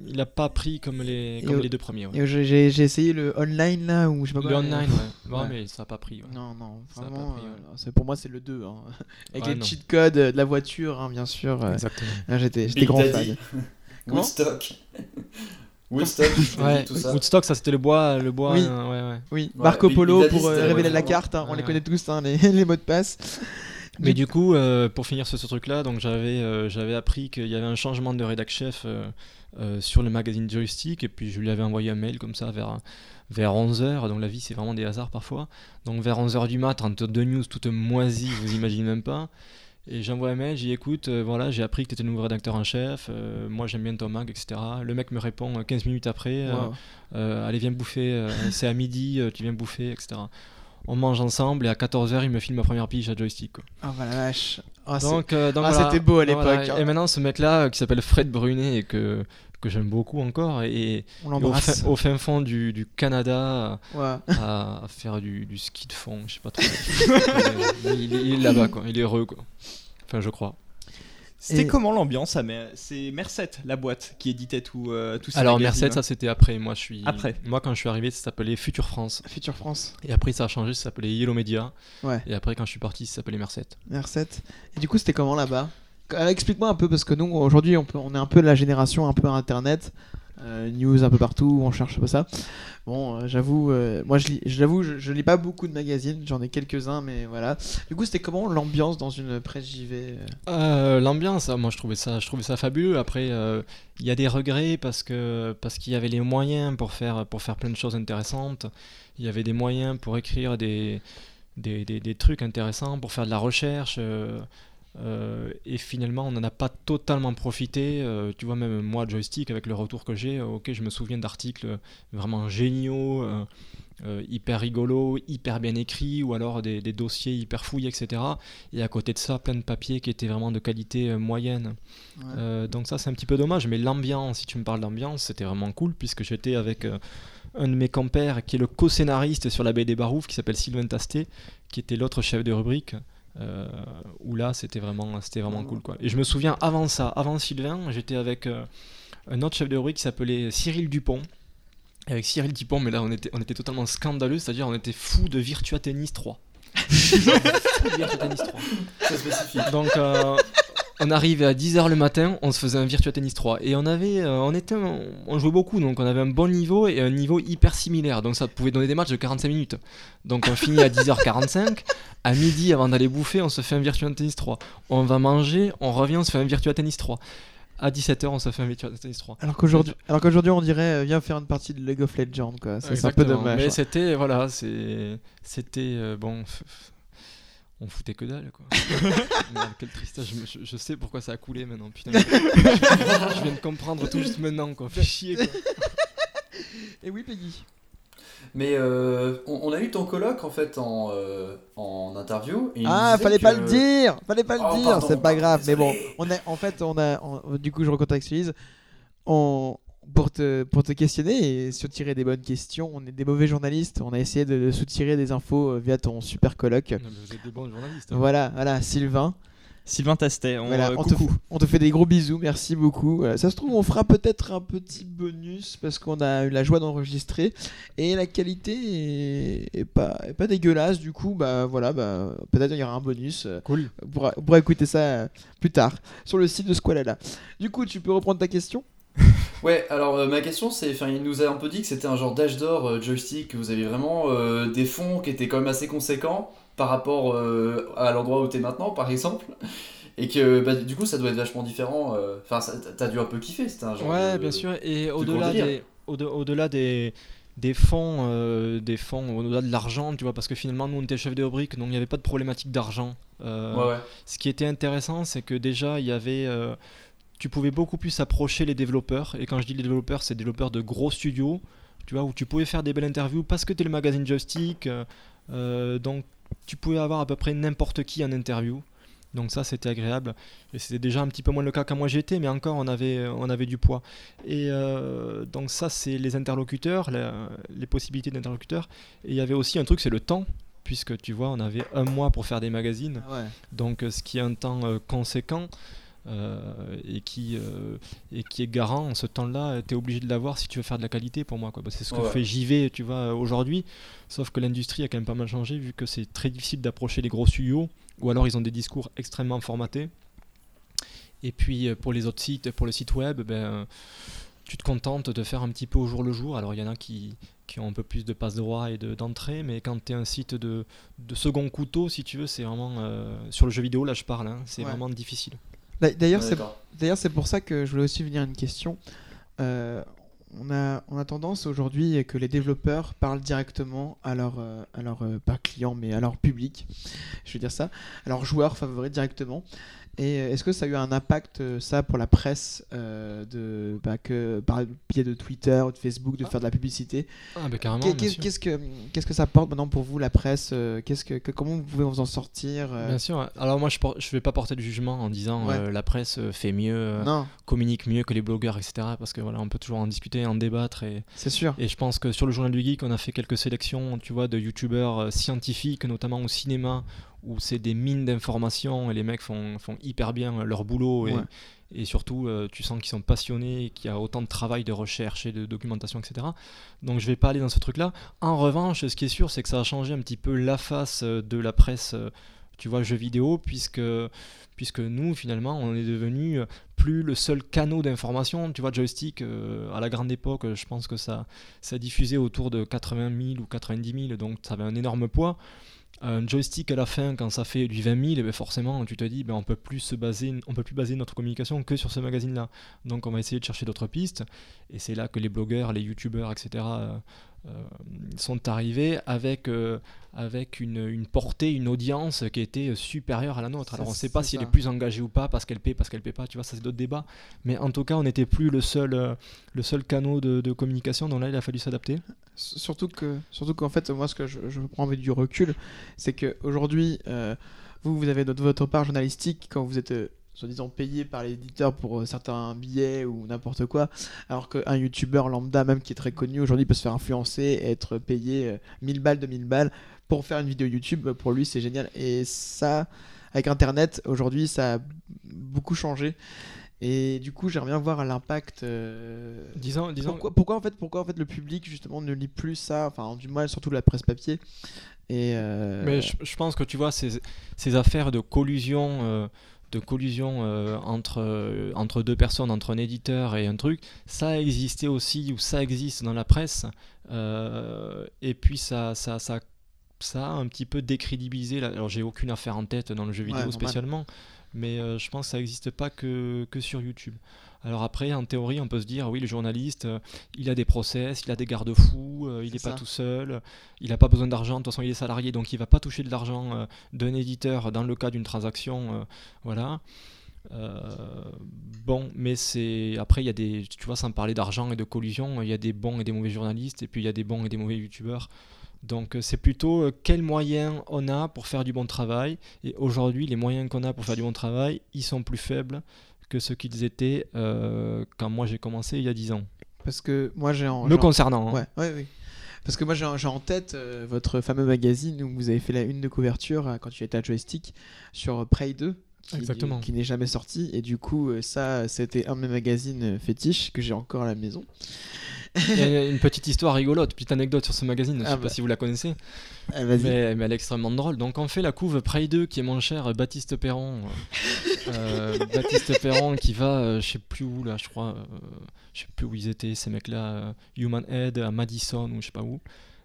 il a pas pris comme les, Et comme au- les deux premiers. ouais. Et j'ai- j'ai j'ai essayé le online là, ou je sais pas Le online, ouais. [laughs] Ouais, Ouais. mais ça a pas pris. ouais. Non, non, Ça a pas vraiment, pris, ouais. euh, c'est- pour moi c'est le 2. hein. [laughs] Avec Ouais, les non. cheat codes euh, de la voiture, hein, bien sûr. euh, Exactement. là, J'étais grand fan. [laughs] Woodstock. Woodstock, je Ouais, tout ça. Woodstock, ça c'était le bois, le bois. Oui. euh, ouais, ouais. Oui, Ouais, Marco Polo pour euh, révéler la carte, hein, on Ouais, les connaît tous, hein, les, les mots de passe. Mais Du- coup, euh, pour finir sur ce truc-là, donc j'avais euh, j'avais appris qu'il y avait un changement de rédac chef euh, sur le magazine Joystick et puis je lui avais envoyé un mail comme ça vers vers 11h. Donc la vie c'est vraiment des hasards parfois. Donc vers 11h du mat, entre deux news toutes moisies, vous imaginez même pas. Et j'envoie un mail, j'ai dit écoute, voilà, j'ai appris que tu étais le nouveau rédacteur en chef, moi j'aime bien ton mag, etc. Le mec me répond euh, 15 minutes après, Wow. allez viens bouffer, c'est à midi, tu viens bouffer, etc. On mange ensemble et à 14h il me file ma première pige à joystick. quoi. Bah la vache. Ah, Donc, euh, donc Ah, voilà. c'était beau à voilà. l'époque, hein. Et maintenant, ce mec-là, euh, qui s'appelle Fred Brunet et que, que j'aime beaucoup encore, et, on et au, fin, au fin fond du, du Canada Ouais. à, à faire du, du ski de fond, je sais pas trop. [laughs] Il, est- il est là-bas, quoi. Il est heureux, quoi. Enfin, je crois. C'était Et- comment l'ambiance à Mer- C'est Merced, la boîte, qui éditait tout, euh, tous ces Alors, Merced, ça c'était après. Moi, je suis. Après. Moi, quand je suis arrivé, ça s'appelait Future France. Future France. Et après, ça a changé, ça s'appelait Yellow Media. Ouais. Et après, quand je suis parti, ça s'appelait Merced. R7. Et du coup, c'était comment là-bas? Euh, Explique-moi un peu, parce que nous, aujourd'hui, on, peut- on est un peu la génération un peu internet, euh, news un peu partout, on cherche pas ça. Bon, euh, j'avoue, euh, moi, je lis, je, je lis pas beaucoup de magazines, j'en ai quelques-uns, mais voilà. Du coup, c'était comment l'ambiance dans une presse JV L'ambiance, moi je trouvais ça, je trouvais ça fabuleux. Après, il y a des regrets parce que parce qu'il y avait les moyens pour faire pour faire plein de choses intéressantes. Il y avait des moyens pour écrire des des, des- des trucs intéressants, pour faire de la recherche. Euh, et finalement, on n'en a pas totalement profité. Euh, tu vois, même moi, joystick, avec le retour que j'ai, euh, ok, je me souviens d'articles vraiment géniaux. euh, hyper rigolos, hyper bien écrits, ou alors des, des dossiers hyper fouillés, etc. Et à côté de ça, plein de papiers qui étaient vraiment de qualité moyenne. Ouais. Donc ça, c'est un petit peu dommage. Mais l'ambiance, si tu me parles d'ambiance, c'était vraiment cool, puisque j'étais avec un de mes compères qui est le co-scénariste sur la baie des Baroufs, qui s'appelle Sylvain Tasté, qui était l'autre chef de rubrique. Euh, où là, c'était vraiment, c'était vraiment cool. Quoi. Et je me souviens, avant ça, avant Sylvain, j'étais avec euh, un autre chef de rubrique qui s'appelait Cyril Dupont. Et Avec Cyril Dupont, mais là on était, on était totalement scandaleux, c'est-à-dire on était fou de Virtua Tennis 3. [laughs] Fou de Virtua Tennis 3. Très spécifique. Donc euh, on arrivait à 10h le matin, on se faisait un Virtua Tennis 3 et on avait euh, on était on jouait beaucoup donc on avait un bon niveau et un niveau hyper similaire donc ça pouvait donner des matchs de 45 minutes. Donc on finit à 10h45, à midi avant d'aller bouffer, on se fait un Virtua Tennis 3. On va manger, on revient, on se fait un Virtua Tennis 3. À 17h, on se fait un Virtua Tennis 3. Alors qu'aujourd'hui, alors qu'aujourd'hui, on dirait, euh, viens faire une partie de League of Legends, quoi. Ça, C'est un peu Exactement. dommage. Mais c'était voilà, c'est c'était euh, bon. f- f- On foutait que dalle quoi. [laughs] Merde, quelle tristesse. Je, me- je- je sais pourquoi ça a coulé maintenant. Putain. [laughs] je viens de comprendre tout juste maintenant quoi. Fais chier quoi. [laughs] Et oui, Peggy. Mais euh, on, on a eu ton coloc en fait en, euh, en interview. et Ah, fallait pas le dire, fallait pas le Oh, dire, c'est pas grave. Mais bon, on a, en fait, on a, on- du coup, je recontextualise. On, pour te, pour te questionner et soutirer des bonnes questions, on est des mauvais journalistes. On a essayé de, soutirer des infos euh, via ton super colloque. Non, mais vous êtes des bons journalistes. hein. Voilà, voilà, Sylvain. Sylvain Tastet, on, Voilà, euh, on, te, on te fait des gros bisous, merci beaucoup. Euh, ça se trouve, on fera peut-être un petit bonus parce qu'on a eu la joie d'enregistrer et la qualité est, est pas, est pas dégueulasse. Du coup, bah voilà, bah, peut-être il y aura un bonus. euh, Cool. on pourra, on pourra écouter ça euh, plus tard sur le site de Squalala. Du coup, tu peux reprendre ta question? Ouais, alors euh, ma question c'est, enfin il nous a un peu dit que c'était un genre d'âge d'or euh, joystick, que vous avez vraiment euh, des fonds qui étaient quand même assez conséquents par rapport à l'endroit où t'es maintenant par exemple, et que bah, du coup ça doit être vachement différent, enfin t'as dû un peu kiffer, c'était un genre Ouais, de- bien sûr. Et au-delà des, au-de- au-delà des, des fonds, des fonds, au-delà de l'argent, tu vois, parce que finalement nous on était chef de rubrique, donc il n'y avait pas de problématique d'argent. Ouais, ouais. Ce qui était intéressant, c'est que déjà, il y avait. Tu pouvais beaucoup plus approcher les développeurs. Et quand je dis les développeurs, c'est développeurs de gros studios, tu vois, où tu pouvais faire des belles interviews parce que tu es le magazine Joystick. euh, euh, donc, tu pouvais avoir à peu près n'importe qui en interview. Donc ça, c'était agréable. Et c'était déjà un petit peu moins le cas quand moi j'y étais, mais encore, on avait, on avait du poids. Et euh, donc ça, c'est les interlocuteurs, la- les possibilités d'interlocuteurs. Et il y avait aussi un truc, c'est le temps. puisque tu vois, on avait un mois pour faire des magazines, Ah ouais. donc ce qui est un temps conséquent. Euh, et, qui, euh, et qui est garant, ce temps-là, tu es obligé de l'avoir si tu veux faire de la qualité pour moi. quoi. Bah, c'est ce que Ouais. fait JV, tu vois, aujourd'hui. Sauf que l'industrie a quand même pas mal changé, vu que c'est très difficile d'approcher les gros studios, ou alors ils ont des discours extrêmement formatés. Et puis euh, pour les autres sites, pour le site web, ben, tu te contentes de faire un petit peu au jour le jour. Alors il y en a qui, qui ont un peu plus de passe droit et de- d'entrée, mais quand tu es un site de, de second couteau, si tu veux, c'est vraiment. euh, sur le jeu vidéo, là je parle, hein, c'est Ouais. vraiment difficile. D'a- D'ailleurs, c'est d'accord. D'ailleurs, c'est pour ça que je voulais aussi venir à une question. Euh, on, a, on a tendance aujourd'hui que les développeurs parlent directement à leur, euh, à leur euh, pas client, mais à leur public. Je veux dire ça, à leurs joueurs favoris directement. Et est-ce que ça a eu un impact, euh, ça, pour la presse, euh, de, bah, que, par le biais de Twitter ou de Facebook, de faire de la publicité? Ah, ben carrément. Qu'est-ce que, qu'est-ce que ça porte maintenant pour vous, la presse euh, qu'est-ce que, que- Comment vous pouvez vous en sortir Bien sûr. Alors moi, je ne vais pas porter de jugement en disant Ouais. euh, la presse fait mieux, euh, communique mieux que les blogueurs, etc. Parce que voilà, on peut toujours en discuter, en débattre. Et, c'est sûr. et je pense que sur le journal du geek, on a fait quelques sélections, tu vois, de youtubeurs scientifiques, notamment au cinéma, où c'est des mines d'informations et les mecs font, font hyper bien euh, leur boulot. Et, Ouais. et surtout, euh, tu sens qu'ils sont passionnés, et qu'il y a autant de travail de recherche et de documentation, etc. Donc je vais pas aller dans ce truc-là. En revanche, ce qui est sûr, c'est que ça a changé un petit peu la face euh, de la presse, tu vois, jeux vidéo, puisque, puisque nous, finalement, on est devenu plus le seul canal d'information. Tu vois, Joystick, euh, à la grande époque, je pense que ça, ça diffusait autour de 80 000 ou 90 000, donc ça avait un énorme poids. Un joystick à la fin, quand ça fait du 20 000, eh ben forcément, tu te dis, ben on peut plus se baser, on peut plus baser notre communication que sur ce magazine-là. Donc, on va essayer de chercher d'autres pistes. Et c'est là que les blogueurs, les youtubeurs, etc. euh, sont arrivés avec, euh, avec une, une portée, une audience qui était supérieure à la nôtre. Alors on ne sait pas si elle ça. est plus engagée ou pas, parce qu'elle paie, parce qu'elle paie pas, tu vois, ça c'est d'autres débats. Mais en tout cas, on n'était plus le seul, euh, le seul canal de, de communication, donc là il a fallu s'adapter. Surtout que, surtout qu'en fait, moi, ce que je, je prends avec du recul, c'est que aujourd'hui, euh, vous, vous avez votre part journalistique quand vous êtes, euh, soi-disant, payé par l'éditeur pour euh, certains billets ou n'importe quoi, alors qu'un youtubeur lambda, même qui est très connu aujourd'hui, peut se faire influencer et être payé euh, 1000 balles, 2000 balles pour faire une vidéo YouTube. Pour lui, c'est génial. Et ça, avec Internet, aujourd'hui, ça a beaucoup changé. Et du coup, j'aimerais bien voir l'impact. euh, Disons, disons pourquoi, pourquoi en fait pourquoi en fait le public justement ne lit plus ça enfin du moins surtout la presse papier et euh, Mais je, je pense que tu vois, ces, ces affaires de collusion, euh, de collusion euh, entre, euh, entre deux personnes, entre un éditeur et un truc, ça a existé aussi, ou ça existe dans la presse. euh, et puis ça, ça, ça, ça a un petit peu décrédibilisé. la- Alors j'ai aucune affaire en tête dans le jeu Ouais, vidéo normal. spécialement, mais euh, je pense que ça n'existe pas que, que sur YouTube. Alors après, en théorie, on peut se dire, oui, le journaliste, euh, il a des process, il a des garde-fous, euh, il n'est pas tout seul, il n'a pas besoin d'argent, de toute façon il est salarié, donc il va pas toucher de l'argent euh, d'un éditeur dans le cas d'une transaction, voilà. Euh, bon, mais c'est après il y a des, tu vois, sans parler d'argent et de collusion, il y a des bons et des mauvais journalistes, et puis il y a des bons et des mauvais youtubeurs. Donc c'est plutôt euh, quels moyens on a pour faire du bon travail. Et aujourd'hui, les moyens qu'on a pour faire du bon travail, ils sont plus faibles que ce qu'ils étaient euh, quand moi j'ai commencé il y a 10 ans. parce que moi j'ai en Me en- concernant. hein. ouais, ouais, oui. parce que moi j'ai en, j'ai en tête euh, votre fameux magazine où vous avez fait la une de couverture euh, quand tu étais à joystick sur Prey 2 qui, Exactement. qui n'est jamais sorti et du coup ça c'était un de mes magazines fétiches que j'ai encore à la maison Il y a [laughs] une petite histoire rigolote, petite anecdote sur ce magazine, je Ah sais bah. pas si vous la connaissez. Ah, Mais, mais elle est extrêmement drôle. Donc on fait la couve Prey 2 qui est mon cher Baptiste Perron. Euh, [laughs] Baptiste Perron qui va, euh, je sais plus où là, je crois, euh, je sais plus où ils étaient ces mecs-là, euh, Human Head à Madison ou je sais pas où.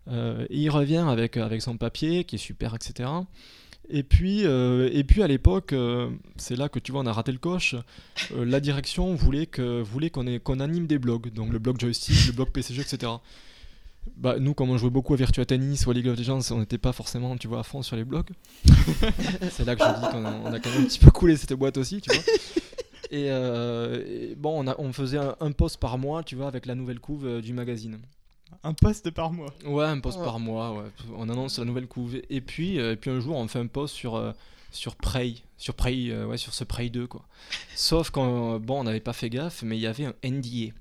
Euh, et il revient avec, avec son papier qui est super, etc. Et puis, euh, et puis à l'époque, euh, c'est là que tu vois, on a raté le coche. Euh, la direction voulait que voulait qu'on anime des blogs, donc le blog joystick, le blog PCG, etc. Bah, nous, comme on jouait beaucoup à Virtua Tennis ou à League of Legends, on n'était pas forcément, tu vois, à fond sur les blogs. [laughs] c'est là que je dis qu'on a, quand même un petit peu coulé cette boîte aussi, tu vois. Et, bon, on, faisait un, un post par mois, tu vois, avec la nouvelle couve du magazine. Un poste par mois. Ouais, un post Ouais. par mois, ouais. On annonce la nouvelle couve. Et puis, euh, et puis un jour, on fait un post sur, euh, sur Prey, sur Prey, euh, ouais, sur ce Prey 2, quoi. Sauf qu'on bon, on n'avait pas fait gaffe, mais il y avait un NDA.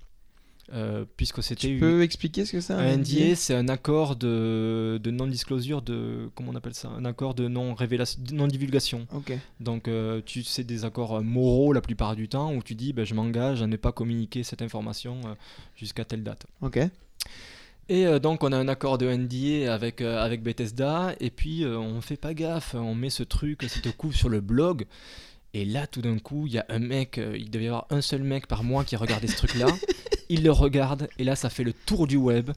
euh, puisque c'était Tu une- peux expliquer ce que c'est un NDA, c'est un accord de, de non-disclosure, de comment on appelle ça, un accord de non-divulgation. Ok. Donc, euh, tu c'est des accords moraux la plupart du temps où tu dis, ben, je m'engage à ne pas communiquer cette information euh, jusqu'à telle date. Ok. Et euh, donc on a un accord de NDA avec, euh, avec Bethesda, et puis euh, on fait pas gaffe, on met ce truc, cette [laughs] couve sur le blog, et là tout d'un coup il y a un mec, il devait y avoir un seul mec par mois qui regardait ce truc-là, [laughs] il le regarde, et là ça fait le tour du web.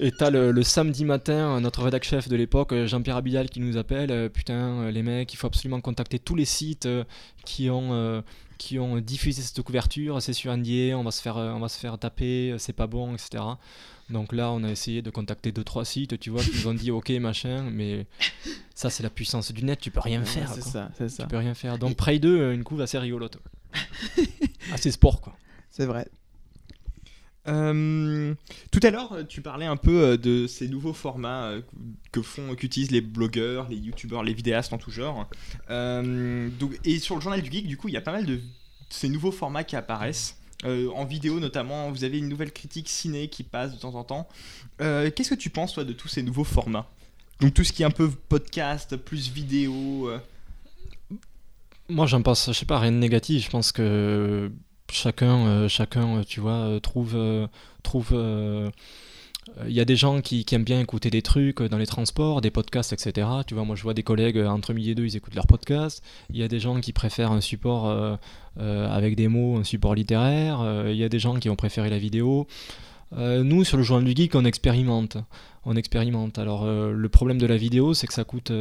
Et t'as le, le samedi matin, notre rédac chef de l'époque, Jean-Pierre Abidal, qui nous appelle. Putain, les mecs, il faut absolument contacter tous les sites qui ont, qui ont diffusé cette couverture. C'est sur NDA, on va se faire, on va se faire taper, c'est pas bon, etc. Donc là, on a essayé de contacter deux trois sites, tu vois, qui nous ont dit ok machin, mais ça c'est la puissance du net, tu peux rien faire. C'est ça, c'est ça. Tu peux rien faire. Donc Prey 2, une couve assez rigolote. [laughs] assez sport quoi. C'est vrai. Euh, tout à l'heure, tu parlais un peu euh, de ces nouveaux formats euh, que font, qu'utilisent les blogueurs, les youtubeurs, les vidéastes en tout genre. Euh, donc, et sur le journal du geek, du coup, il y a pas mal de ces nouveaux formats qui apparaissent. Euh, en vidéo notamment, vous avez une nouvelle critique ciné qui passe de temps en temps. Euh, Qu'est-ce que tu penses toi de tous ces nouveaux formats? Donc tout ce qui est un peu podcast, plus vidéo. euh, Moi, j'en pense, je sais pas, rien de négatif. Je pense que chacun, chacun, tu vois, trouve, trouve. Euh, euh, Il y a des gens qui, aiment bien écouter des trucs euh, dans les transports, des podcasts, etc. Tu vois, moi je vois des collègues euh, entre midi et deux, ils écoutent leurs podcasts. Il y a des gens qui préfèrent un support avec des mots, un support littéraire. Il y a des gens qui vont préférer la vidéo. Nous, sur le journal du geek, on expérimente. On expérimente. Alors, le problème de la vidéo, c'est que ça coûte,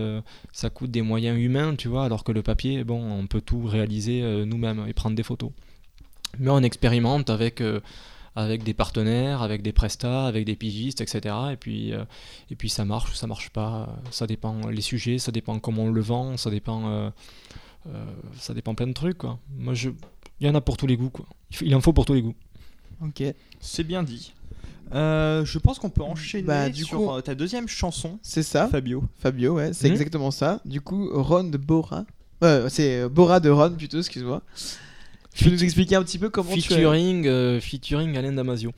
ça coûte des moyens humains, tu vois, alors que le papier, bon, on peut tout réaliser nous-mêmes et prendre des photos. Mais on expérimente avec, avec des partenaires, avec des prestats, avec des pigistes, etc. Et puis, euh, et puis ça marche ou ça marche pas. Ça dépend les sujets, ça dépend comment on le vend, ça dépend, euh, euh, ça dépend plein de trucs. Quoi. Moi, je, il y en a pour tous les goûts. Quoi. Il en faut pour tous les goûts. Ok. C'est bien dit. Euh, je pense qu'on peut enchaîner Bah, du sur coup- euh, ta deuxième chanson, C'est ça, Fabio. Fabio, ouais, c'est Mhm. exactement ça. Du coup, Ron de Bora. Euh, c'est euh, Bora de Ron plutôt, excuse-moi. Tu peux nous expliquer un petit peu comment tu as... Featuring, euh, featuring Alain Damasio.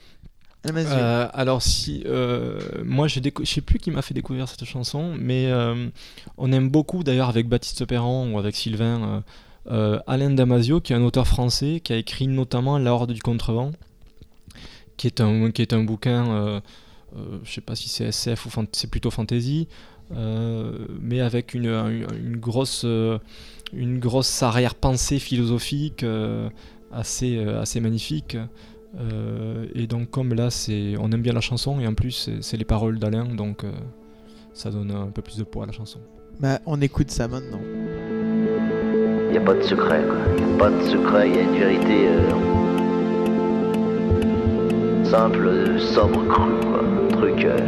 Euh, alors si euh, moi je sais plus qui m'a fait découvrir cette chanson, mais euh, on aime beaucoup d'ailleurs avec Baptiste Perron ou avec Sylvain euh, euh, Alain Damasio qui est un auteur français qui a écrit notamment La Horde du Contrevent, qui est un qui est un bouquin, euh, euh, je sais pas si c'est SF ou c'est plutôt fantasy, euh, mais avec une, une, une grosse euh, une grosse arrière-pensée philosophique euh, assez euh, assez magnifique. Euh, et donc comme là c'est on aime bien la chanson et en plus c'est- les paroles d'Alain donc euh, ça donne un peu plus de poids à la chanson. Bah, on écoute ça maintenant. Y a pas de secret, quoi. Y a pas de secret, y a une vérité euh, simple, euh, sobre, crue, quoi. Un truc. euh,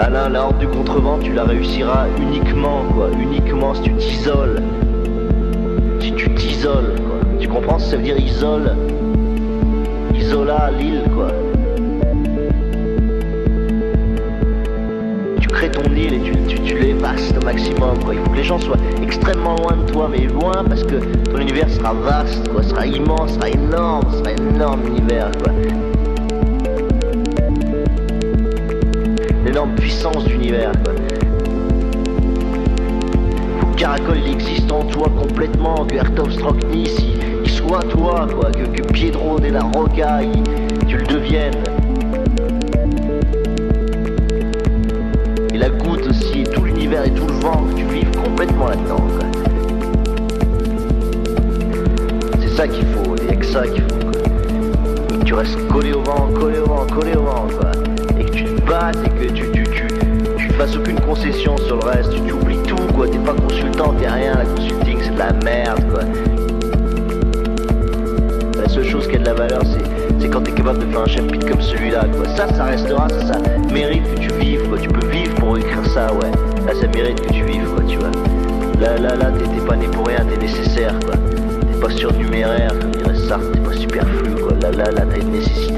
Alain, la horde du contrevent, tu la réussiras uniquement, quoi. Uniquement si tu t'isoles. Si tu t'isoles, quoi. Tu comprends ce ça veut dire isole? Isola, l'île, quoi. tu crées ton île et tu, tu, tu au maximum quoi. Il faut que les gens soient extrêmement loin de toi, mais loin parce que ton univers sera vaste, quoi, sera immense, sera énorme, sera énorme univers quoi. Puissance d'univers Caracol il existe en toi complètement, que Hertov Stroknis il, il soit toi quoi, que, que Piedro de la Roca il- tu le deviennes. Et la goutte aussi, tout l'univers et tout le vent, que tu vives complètement là-dedans. C'est ça qu'il faut, il n'y a que ça qu'il faut. quoi. Et que tu restes collé au vent, collé au vent, collé au vent, quoi. Et que tu te battes et que tu, aucune concession sur le reste, tu, oublies tout, quoi. T'es pas consultant, t'es rien, la consulting c'est de la merde, quoi. La seule chose qui a de la valeur, c'est quand t'es capable de faire un chapitre comme celui-là, quoi. Ça, ça restera, ça, ça mérite que tu vives, quoi. Tu peux vivre pour écrire ça, ouais. Là, ça mérite que tu vives, quoi, tu vois. Là, là, là, t'es t'es pas né pour rien, t'es nécessaire, quoi. T'es pas surnuméraire, comme dirait Sartre, t'es pas superflu, quoi. Là, là, là, t'as une nécessité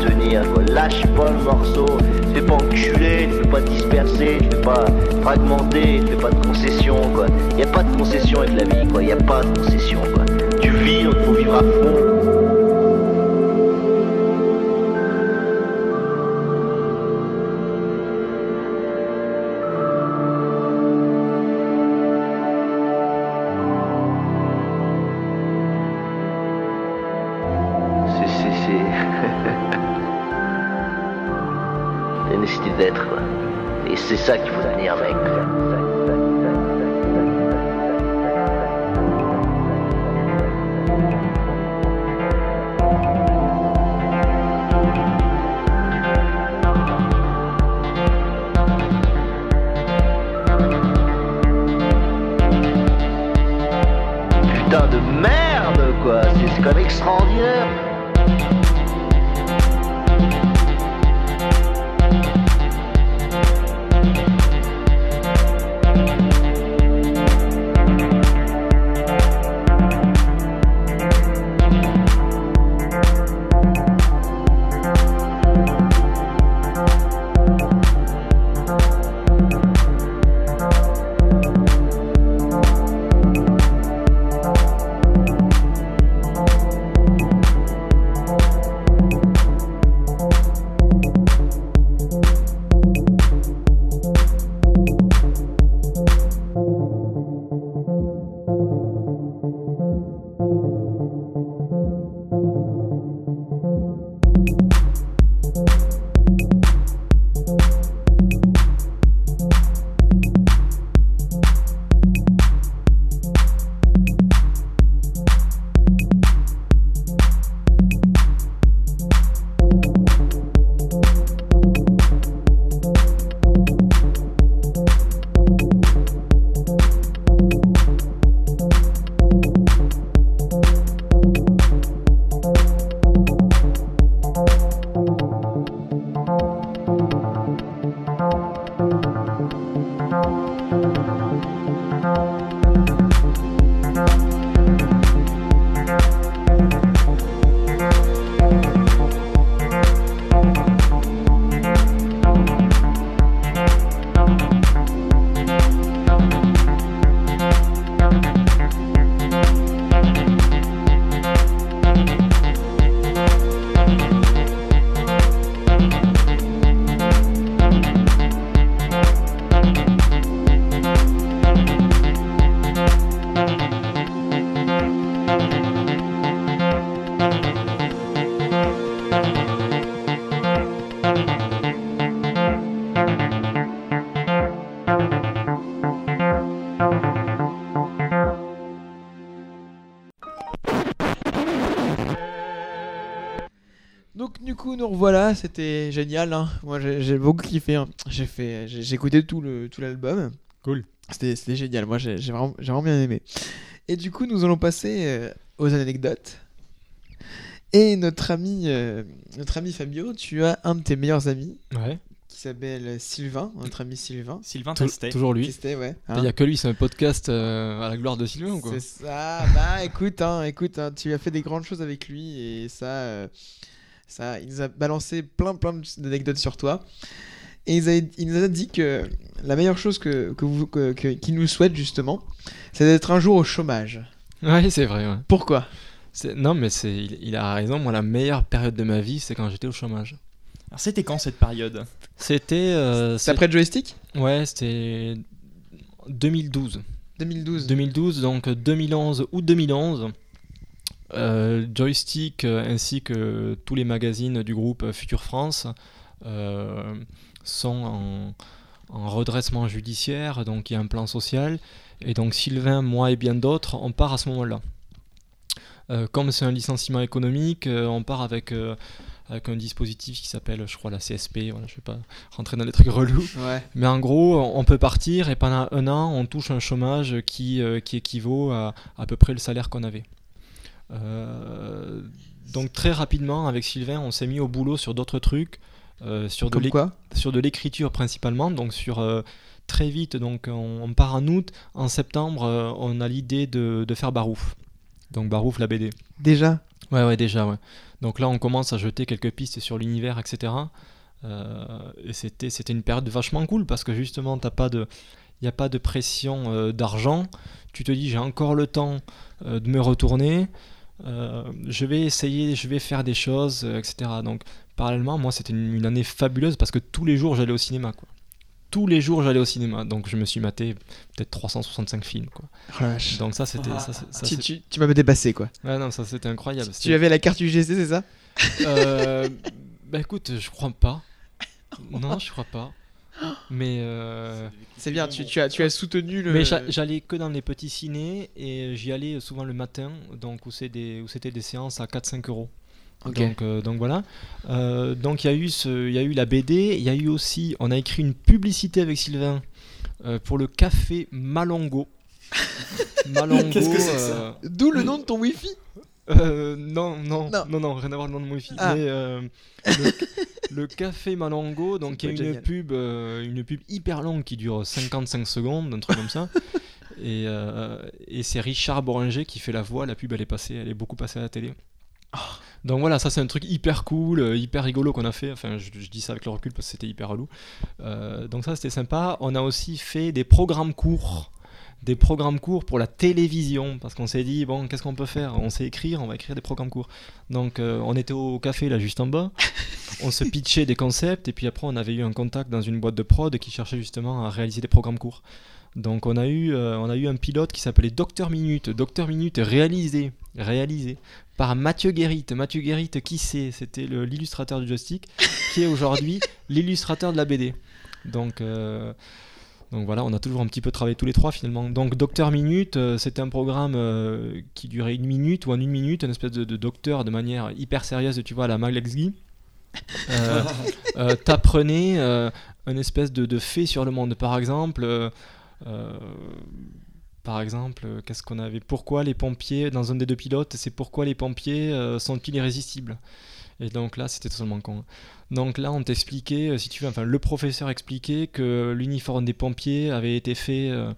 tenir. Lâche pas le morceau. Tu fais pas enculer, tu fais pas disperser, tu fais pas fragmenter, tu fais pas de concession, quoi. Y a pas de concession avec la vie, quoi. Y a pas de concession, quoi. Tu vis, il faut vivre à fond. C'était génial. hein. Moi j'ai beaucoup kiffé. hein. J'ai fait, j'ai écouté tout le tout l'album. Cool. C'était c'était génial. Moi j'ai vraiment j'ai vraiment bien aimé. Et du coup nous allons passer euh, aux anecdotes. Et notre ami euh, notre ami Fabio, tu as un de tes meilleurs amis Ouais. qui s'appelle Sylvain, notre ami Sylvain. Sylvain Tastet. toujours lui. Testé, ouais. Il hein. n'y a que lui, c'est un podcast euh, à la gloire de Sylvain ou quoi? C'est ça. Bah écoute, hein, écoute, hein, tu as fait des grandes choses avec lui et ça, euh, ça, il nous a balancé plein plein d'anecdotes sur toi. Et il, nous a- il nous a dit que la meilleure chose que, que vous, que- que- qu'il nous souhaite justement, c'est d'être un jour au chômage. Ouais, c'est vrai. ouais. Pourquoi? C'est- Non, mais c'est, il, il a raison. Moi, la meilleure période de ma vie, c'est quand j'étais au chômage. Alors, c'était quand cette période? C'était. euh, C'est après Joystick? Ouais, c'était 2012. 2012. 2012, donc 2011 ou 2011. Euh, Joystick euh, ainsi que tous les magazines du groupe Future France euh, sont en, en redressement judiciaire, donc il y a un plan social. Et donc Sylvain, moi et bien d'autres, on part à ce moment-là. Euh, comme c'est un licenciement économique, on part avec, avec un dispositif qui s'appelle, je crois, la CSP. Voilà, je ne vais pas rentrer dans les trucs relous. Ouais. Mais en gros, on peut partir et pendant un an, on touche un chômage qui, euh, qui équivaut à à peu près le salaire qu'on avait. Euh, donc très rapidement, avec Sylvain, on s'est mis au boulot sur d'autres trucs, euh, sur de Comme quoi sur de l'écriture principalement, donc sur euh, très vite, donc on, on part en août, en septembre, euh, on a l'idée de, de faire Barouf. Donc Barouf, la BD. Déjà Ouais, ouais, déjà, ouais. Donc là, on commence à jeter quelques pistes sur l'univers, etc. Et c'était, c'était une période vachement cool parce que justement, t'as pas de, il n'y a pas de pression d'argent. Tu te dis, j'ai encore le temps de me retourner. Euh, je vais essayer, je vais faire des choses, euh, etc. Donc, parallèlement, moi, c'était une, une année fabuleuse parce que tous les jours, j'allais au cinéma. Quoi. Tous les jours, j'allais au cinéma. Donc, je me suis maté peut-être 365 films. Quoi. Donc, ça, c'était. Ça, ça, Tu, tu, tu m'as dépassé quoi. Ouais, non, ça, c'était incroyable. Tu avais la carte UGC, c'est ça? Euh, bah écoute, je crois pas. Non, je crois pas. Mais euh, C'est bien, tu, tu as, tu as soutenu le. mais j'a- j'allais que dans les petits ciné et j'y allais souvent le matin, donc où c'est des où c'était des séances à 4-5 euros. Donc, euh, donc voilà. Euh, donc il y a eu ce, il y a eu la BD, il y a eu aussi, on a écrit une publicité avec Sylvain euh, pour le café Malongo. [laughs] Malongo. Qu'est-ce que c'est que ça? D'où le nom de ton Wi-Fi euh, non, non, Non. non, non, rien à voir avec le nom de mon. Ah. Mais euh, le, [laughs] le café Malongo, donc il y a une pub, euh, une pub hyper longue qui dure 55 secondes, un truc comme ça. [laughs] Et, euh, et c'est Richard Boringer qui fait la voix. La pub, elle est passée, elle est beaucoup passée à la télé. Oh. Donc voilà, ça c'est un truc hyper cool, euh, hyper rigolo qu'on a fait. Enfin, je, je dis ça avec le recul parce que c'était hyper relou. Euh, donc ça c'était sympa. On a aussi fait des programmes courts des programmes courts pour la télévision. Parce qu'on s'est dit bon qu'est-ce qu'on peut faire? On sait écrire on va écrire des programmes courts. Donc euh, on était au café là juste en bas. [laughs] On se pitchait des concepts et puis après on avait eu un contact dans une boîte de prod qui cherchait justement à réaliser des programmes courts. Donc on a eu euh, on a eu un pilote qui s'appelait Docteur Minute. Docteur Minute réalisé réalisé par Mathieu Guérit Mathieu Guérit qui c'est? C'était l'illustrateur du joystick qui est aujourd'hui [laughs] l'illustrateur de la BD donc euh, donc voilà, on a toujours un petit peu travaillé tous les trois finalement. Donc Docteur Minute, euh, c'était un programme euh, qui durait une minute ou en une minute, une espèce de, de docteur de manière hyper sérieuse, tu vois, à la Maglex Guy. Euh, [laughs] T'apprenais une espèce de, de fait sur le monde. Par exemple, par exemple, qu'est-ce qu'on avait? Pourquoi les pompiers, dans un des deux pilotes, c'est pourquoi les pompiers sont-ils irrésistibles? Et donc là, c'était totalement con. Donc là, on t'expliquait, euh, si tu veux, enfin, le professeur expliquait que l'uniforme des pompiers avait été fait euh,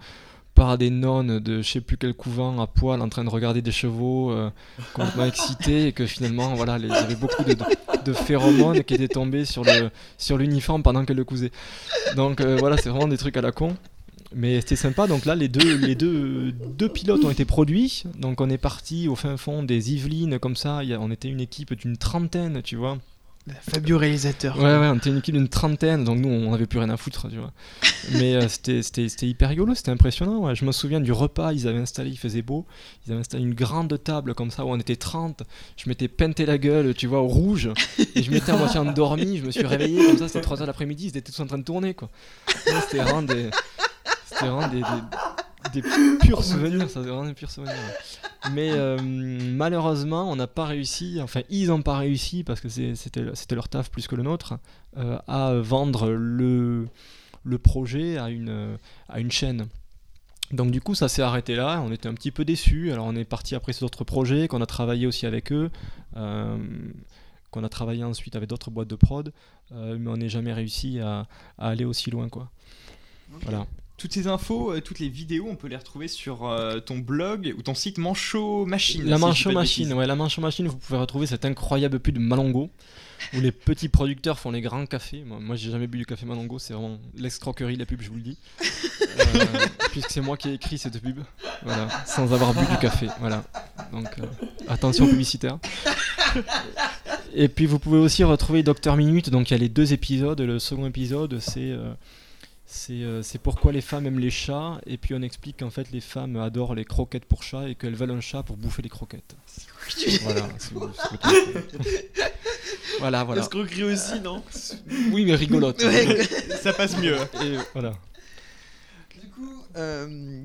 par des nonnes de je sais plus quel couvent à poil en train de regarder des chevaux euh, complètement [laughs] excités et que finalement, voilà, les- il y avait beaucoup de, de phéromones qui étaient tombés sur le sur l'uniforme pendant qu'elle le cousait. Donc euh, voilà, c'est vraiment des trucs à la con. Mais c'était sympa, donc là les deux, les deux, deux pilotes ont été produits, donc on est parti au fin fond des Yvelines comme ça, il y a- on était une équipe d'une trentaine, tu vois, Fabio réalisateur. Ouais, ouais, on était une équipe d'une trentaine, donc nous, on avait plus rien à foutre, tu vois. [laughs] Mais euh, c'était- hyper rigolo, c'était impressionnant. ouais. Je me souviens du repas, ils avaient installé, il faisait beau, ils avaient installé une grande table comme ça où on était 30. Je m'étais peinté la gueule, tu vois, au rouge, et je m'étais à moitié endormi, je me suis réveillé comme ça, c'était 3h l'après-midi, ils étaient tous en train de tourner, quoi. C'était vraiment des. C'était vraiment des. des- [laughs] des purs souvenirs, ça, c'est vraiment des purs souvenirs. Mais euh, malheureusement, on n'a pas réussi, enfin, ils n'ont pas réussi parce que c'est- c'était c'était leur taf plus que le nôtre, euh, à vendre le, le projet à une, à une chaîne. Donc du coup ça s'est arrêté là, on était un petit peu déçus, alors on est parti après sur d'autres projets, qu'on a travaillé aussi avec eux, euh, qu'on a travaillé ensuite avec d'autres boîtes de prod, euh, mais on n'est jamais réussi à, à aller aussi loin quoi. Voilà. Toutes ces infos, euh, toutes les vidéos, on peut les retrouver sur euh, ton blog ou ton site Manchot Machine. La si Manchot de Machine, ouais, la Manchot Machine, vous pouvez retrouver cette incroyable pub de Malongo, où les petits producteurs font les grands cafés. Moi, moi, j'ai jamais bu du café Malongo, c'est vraiment l'escroquerie la pub, je vous le dis. Euh, [laughs] puisque c'est moi qui ai écrit cette pub, voilà, sans avoir bu du café, voilà. Donc attention publicitaire. Et puis vous pouvez aussi retrouver Docteur Minute, donc il y a les deux épisodes. Le second épisode, c'est c'est euh, c'est pourquoi les femmes aiment les chats, et puis on explique qu'en fait les femmes adorent les croquettes pour chats et qu'elles veulent un chat pour bouffer les croquettes. voilà, c'est- c'est- voilà, voilà. L'escroquerie aussi, non? Oui, mais rigolote. Ouais. [laughs] Ça passe mieux. Et voilà. Du coup, euh,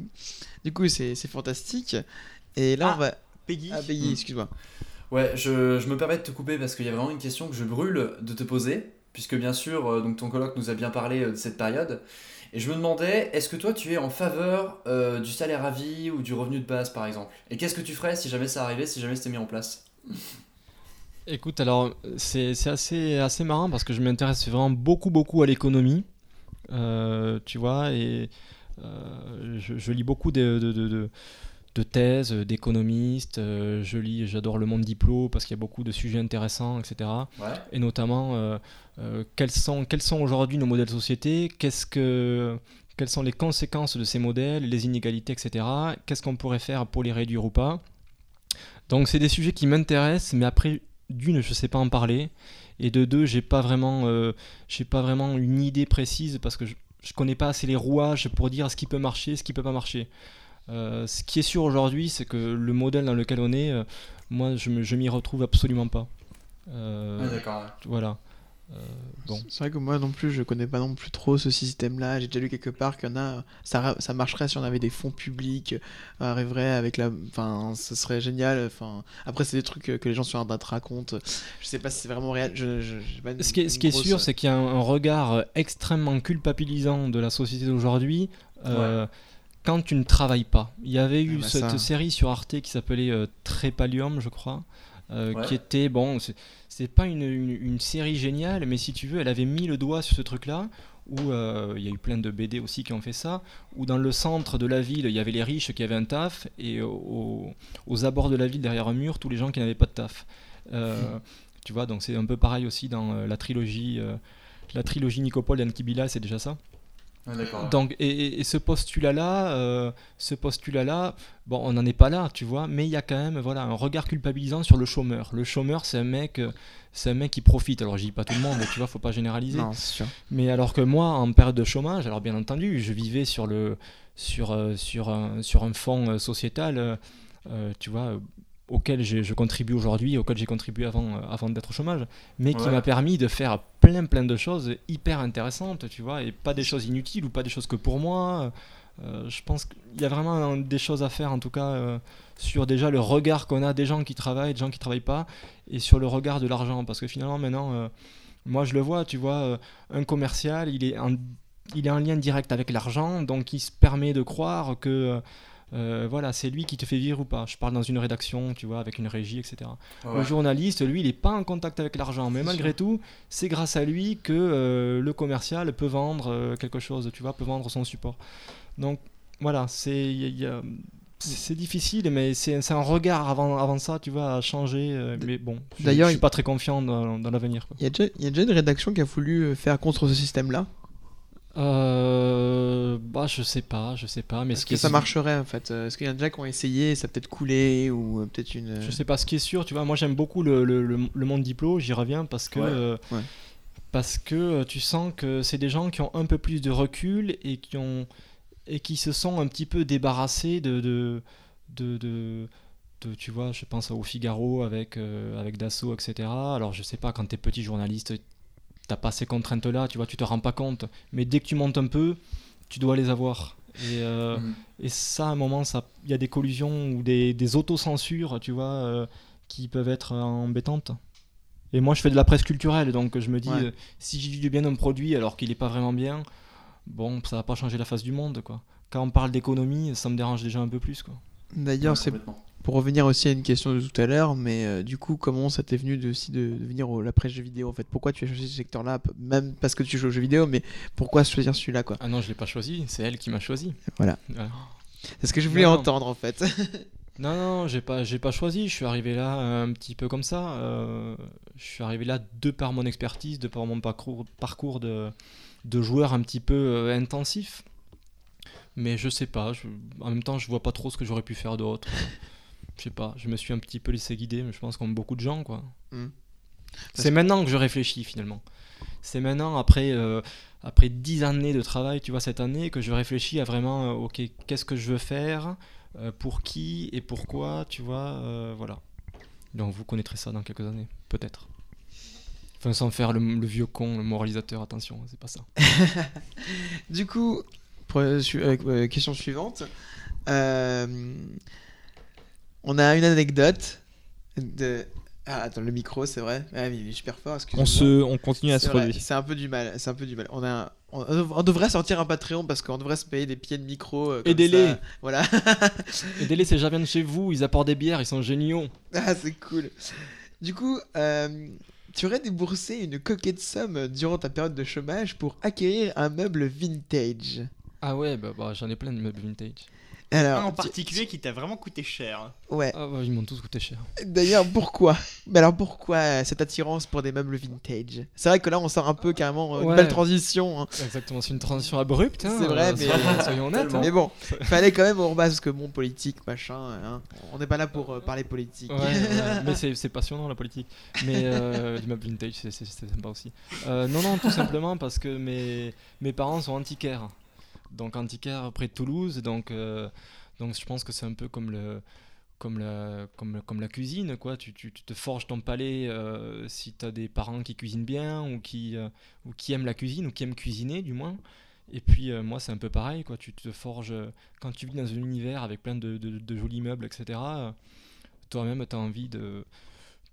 du coup, c'est c'est fantastique. Et là, Ah. on va. Peggy. Ah, Peggy, excuse-moi. Ouais, je, je me permets de te couper parce qu'il y a vraiment une question que je brûle de te poser, puisque bien sûr, euh, donc ton colloque nous a bien parlé euh, de cette période. Et je me demandais, est-ce que toi tu es en faveur euh, du salaire à vie ou du revenu de base par exemple? Et qu'est-ce que tu ferais si jamais ça arrivait, si jamais c'était mis en place? Écoute, alors c'est assez, assez marrant parce que je m'intéresse vraiment beaucoup, beaucoup à l'économie. Tu vois, et je, lis beaucoup de- de thèses, euh, d'économistes. euh, je lis, j'adore le monde diplo parce qu'il y a beaucoup de sujets intéressants, etc. Ouais. Et notamment, euh, quels sont, quels sont aujourd'hui nos modèles de société? Qu'est-ce que, Quelles sont les conséquences de ces modèles, les inégalités, etc. Qu'est-ce qu'on pourrait faire pour les réduire ou pas? Donc, c'est des sujets qui m'intéressent, mais après, d'une, je ne sais pas en parler. Et de deux, j'ai pas vraiment, euh, j'ai pas vraiment une idée précise parce que je, je connais pas assez les rouages pour dire ce qui peut marcher, ce qui peut pas marcher. Euh, ce qui est sûr aujourd'hui, c'est que le modèle dans lequel on est, euh, moi, je, m'y retrouve absolument pas. Euh, Ouais, d'accord. ouais. voilà. Euh, bon. C'est vrai que moi non plus, je connais pas non plus trop ce système-là. J'ai déjà lu quelque part qu'il y en a, ça, ça marcherait si on avait des fonds publics, arriverait avec la, enfin, ce serait génial. Enfin, après c'est des trucs que les gens sur Internet racontent. Je sais pas si c'est vraiment réel. Je, je- j'ai pas une- Ce qui est, ce une qui est grosse- sûr, c'est qu'il y a un, regard extrêmement culpabilisant de la société d'aujourd'hui euh, quand tu ne travailles pas. Il y avait eu Ah bah cette ça. série sur Arte qui s'appelait euh, Trépalium, je crois, euh, Ouais. qui était, bon, c'est- pas une, une- une série géniale, mais si tu veux, elle avait mis le doigt sur ce truc-là, où euh, il y a eu plein de BD aussi qui ont fait ça, où dans le centre de la ville, il y avait les riches qui avaient un taf, et au- aux abords de la ville, derrière un mur, tous les gens qui n'avaient pas de taf. Euh, tu vois, donc c'est un peu pareil aussi dans la trilogie. la trilogie Nicopole d'Anne Kibila, c'est déjà ça. Donc, et, ce postulat-là, euh, ce postulat-là, bon, on n'en est pas là, tu vois, mais il y a quand même, voilà, un regard culpabilisant sur le chômeur. Le chômeur, c'est un mec, euh, c'est un mec qui profite. Alors, je dis pas tout le monde, tu vois, faut pas généraliser. Non, c'est sûr. Mais alors que moi, en période de chômage, alors bien entendu, je vivais sur le sur euh, sur un sur un fonds sociétal, euh, tu vois, auquel je contribue aujourd'hui, auquel j'ai contribué avant euh, avant d'être au chômage, mais qui Ouais. m'a permis de faire plein plein de choses hyper intéressantes, tu vois, et pas des choses inutiles ou pas des choses que pour moi. Euh, je pense qu'il y a vraiment des choses à faire, en tout cas, euh, sur déjà le regard qu'on a des gens qui travaillent, des gens qui travaillent pas, et sur le regard de l'argent, parce que finalement maintenant. euh, moi, je le vois, tu vois, un commercial, il est, en, il est en lien direct avec l'argent, donc il se permet de croire que euh, voilà, c'est lui qui te fait vivre ou pas. Je parle dans une rédaction, tu vois, avec une régie, etc. Ouais. Le journaliste, lui, il n'est pas en contact avec l'argent, mais malgré tout, c'est grâce à lui que euh, le commercial peut vendre euh, quelque chose, tu vois, peut vendre son support. Donc voilà, c'est il y a- il y a- c'est difficile, mais c'est c'est un regard avant, avant ça, tu vois, à changer. mais bon, je- D'ailleurs, je suis pas très confiant dans, dans l'avenir. Il y, a déjà, il y a déjà une rédaction qui a voulu faire contre ce système-là. Euh, bah, je sais pas, je sais pas, mais Est-ce que ça marcherait en fait Euh, Est-ce qu'il y en a déjà qui ont essayé et ça peut-être coulé ou euh, peut-être une. Je sais pas, ce qui est sûr, tu vois, moi j'aime beaucoup le, le, le- le monde diplo, j'y reviens parce que, Ouais, euh, ouais. parce que tu sens que c'est des gens qui ont un peu plus de recul et qui, ont, et qui se sont un petit peu débarrassés de, de, de, de- de- tu vois, je pense au Figaro avec, euh, avec Dassault, etc. Alors je sais pas, quand t'es petit journaliste, t'as pas ces contraintes-là, tu vois, tu te rends pas compte, mais dès que tu montes un peu, tu dois les avoir. Et, euh, et ça, à un moment, ça- il y a des collusions ou des, des autocensures, tu vois, euh, qui peuvent être euh, embêtantes. Et moi, je fais de la presse culturelle, donc je me dis, Ouais. euh, si j'ai du bien d'un produit alors qu'il n'est pas vraiment bien, bon, ça va pas changer la face du monde, quoi. Quand on parle d'économie, ça me dérange déjà un peu plus, quoi. D'ailleurs, c'est. Pour revenir aussi à une question de tout à l'heure, mais euh, du coup, comment ça t'est venu de, aussi de, de venir au, la presse jeux vidéo en fait? Pourquoi tu as choisi ce secteur-là? Même parce que tu joues aux jeux vidéo, mais pourquoi choisir celui-là quoi? Ah non, je l'ai pas choisi, c'est elle qui m'a choisi. Voilà. Voilà. C'est ce que je voulais Non, non. entendre en fait. [laughs] Non, non, j'ai pas, j'ai pas choisi. Je suis arrivé là euh, un petit peu comme ça. euh, je suis arrivé là de par mon expertise, de par mon parcours, parcours de, de joueur un petit peu euh, intensif. Mais je sais pas. je- en même temps, je vois pas trop ce que j'aurais pu faire d'autre. [laughs] Je sais pas. Je me suis un petit peu laissé guider, mais je pense comme beaucoup de gens, quoi. Hmm. C'est maintenant que je réfléchis finalement. C'est maintenant après euh, après dix années de travail, tu vois, cette année que je réfléchis à vraiment, euh, ok, qu'est-ce que je veux faire, euh, pour qui et pourquoi, tu vois, voilà. Donc vous connaîtrez ça dans quelques années, peut-être. Enfin, sans faire le, le vieux con, le moralisateur, attention, c'est pas ça. [laughs] Du coup, question suivante. On a une anecdote de. Ah, attends, le micro, c'est vrai. Ah, mais il est super fort, excusez-moi. On, se, on continue à C'est se relever. C'est un peu du mal. C'est un peu du mal. On, a un- on, on devrait sortir un Patreon parce qu'on devrait se payer des pieds de micro. euh, Aidez-les. Voilà. [laughs] Et délai, ces gens viennent chez vous, ils apportent des bières, ils sont géniaux. ah, c'est cool. Du coup, euh, tu aurais déboursé une coquette somme durant ta période de chômage pour acquérir un meuble vintage. Ah ouais, bah, bah, j'en ai plein de meubles vintage. Alors, Un en tu- particulier qui t'a vraiment coûté cher. ouais. Ah bah, ils m'ont tous coûté cher. D'ailleurs, pourquoi? Mais alors pourquoi cette attirance pour des meubles vintage? C'est vrai que là, on sort un peu carrément euh, une Ouais. belle transition. hein. Exactement, c'est une transition abrupte. hein, C'est vrai, euh, mais- soyons- soyons honnêtes. Hein. [laughs] Mais bon, fallait quand même on rebat parce que bon, politique, machin. hein. On n'est pas là pour euh, parler politique. Ouais, ouais, [laughs] mais c'est c'est passionnant la politique. Mais euh, l'immeuble vintage, c'est c'est- c'est sympa aussi. Euh, non, non, tout simplement parce que mes, mes parents sont antiquaires. Donc antiquaires près de Toulouse. Donc, euh, donc je pense que c'est un peu comme le. Comme la, comme, comme la cuisine, quoi. Tu, tu, te forges ton palais euh, si tu as des parents qui cuisinent bien ou qui, euh, ou qui aiment la cuisine ou qui aiment cuisiner, du moins. Et puis moi, c'est un peu pareil, quoi. Tu te forges quand tu vis dans un univers avec plein de, de- jolis meubles, etc. toi-même, tu as envie de,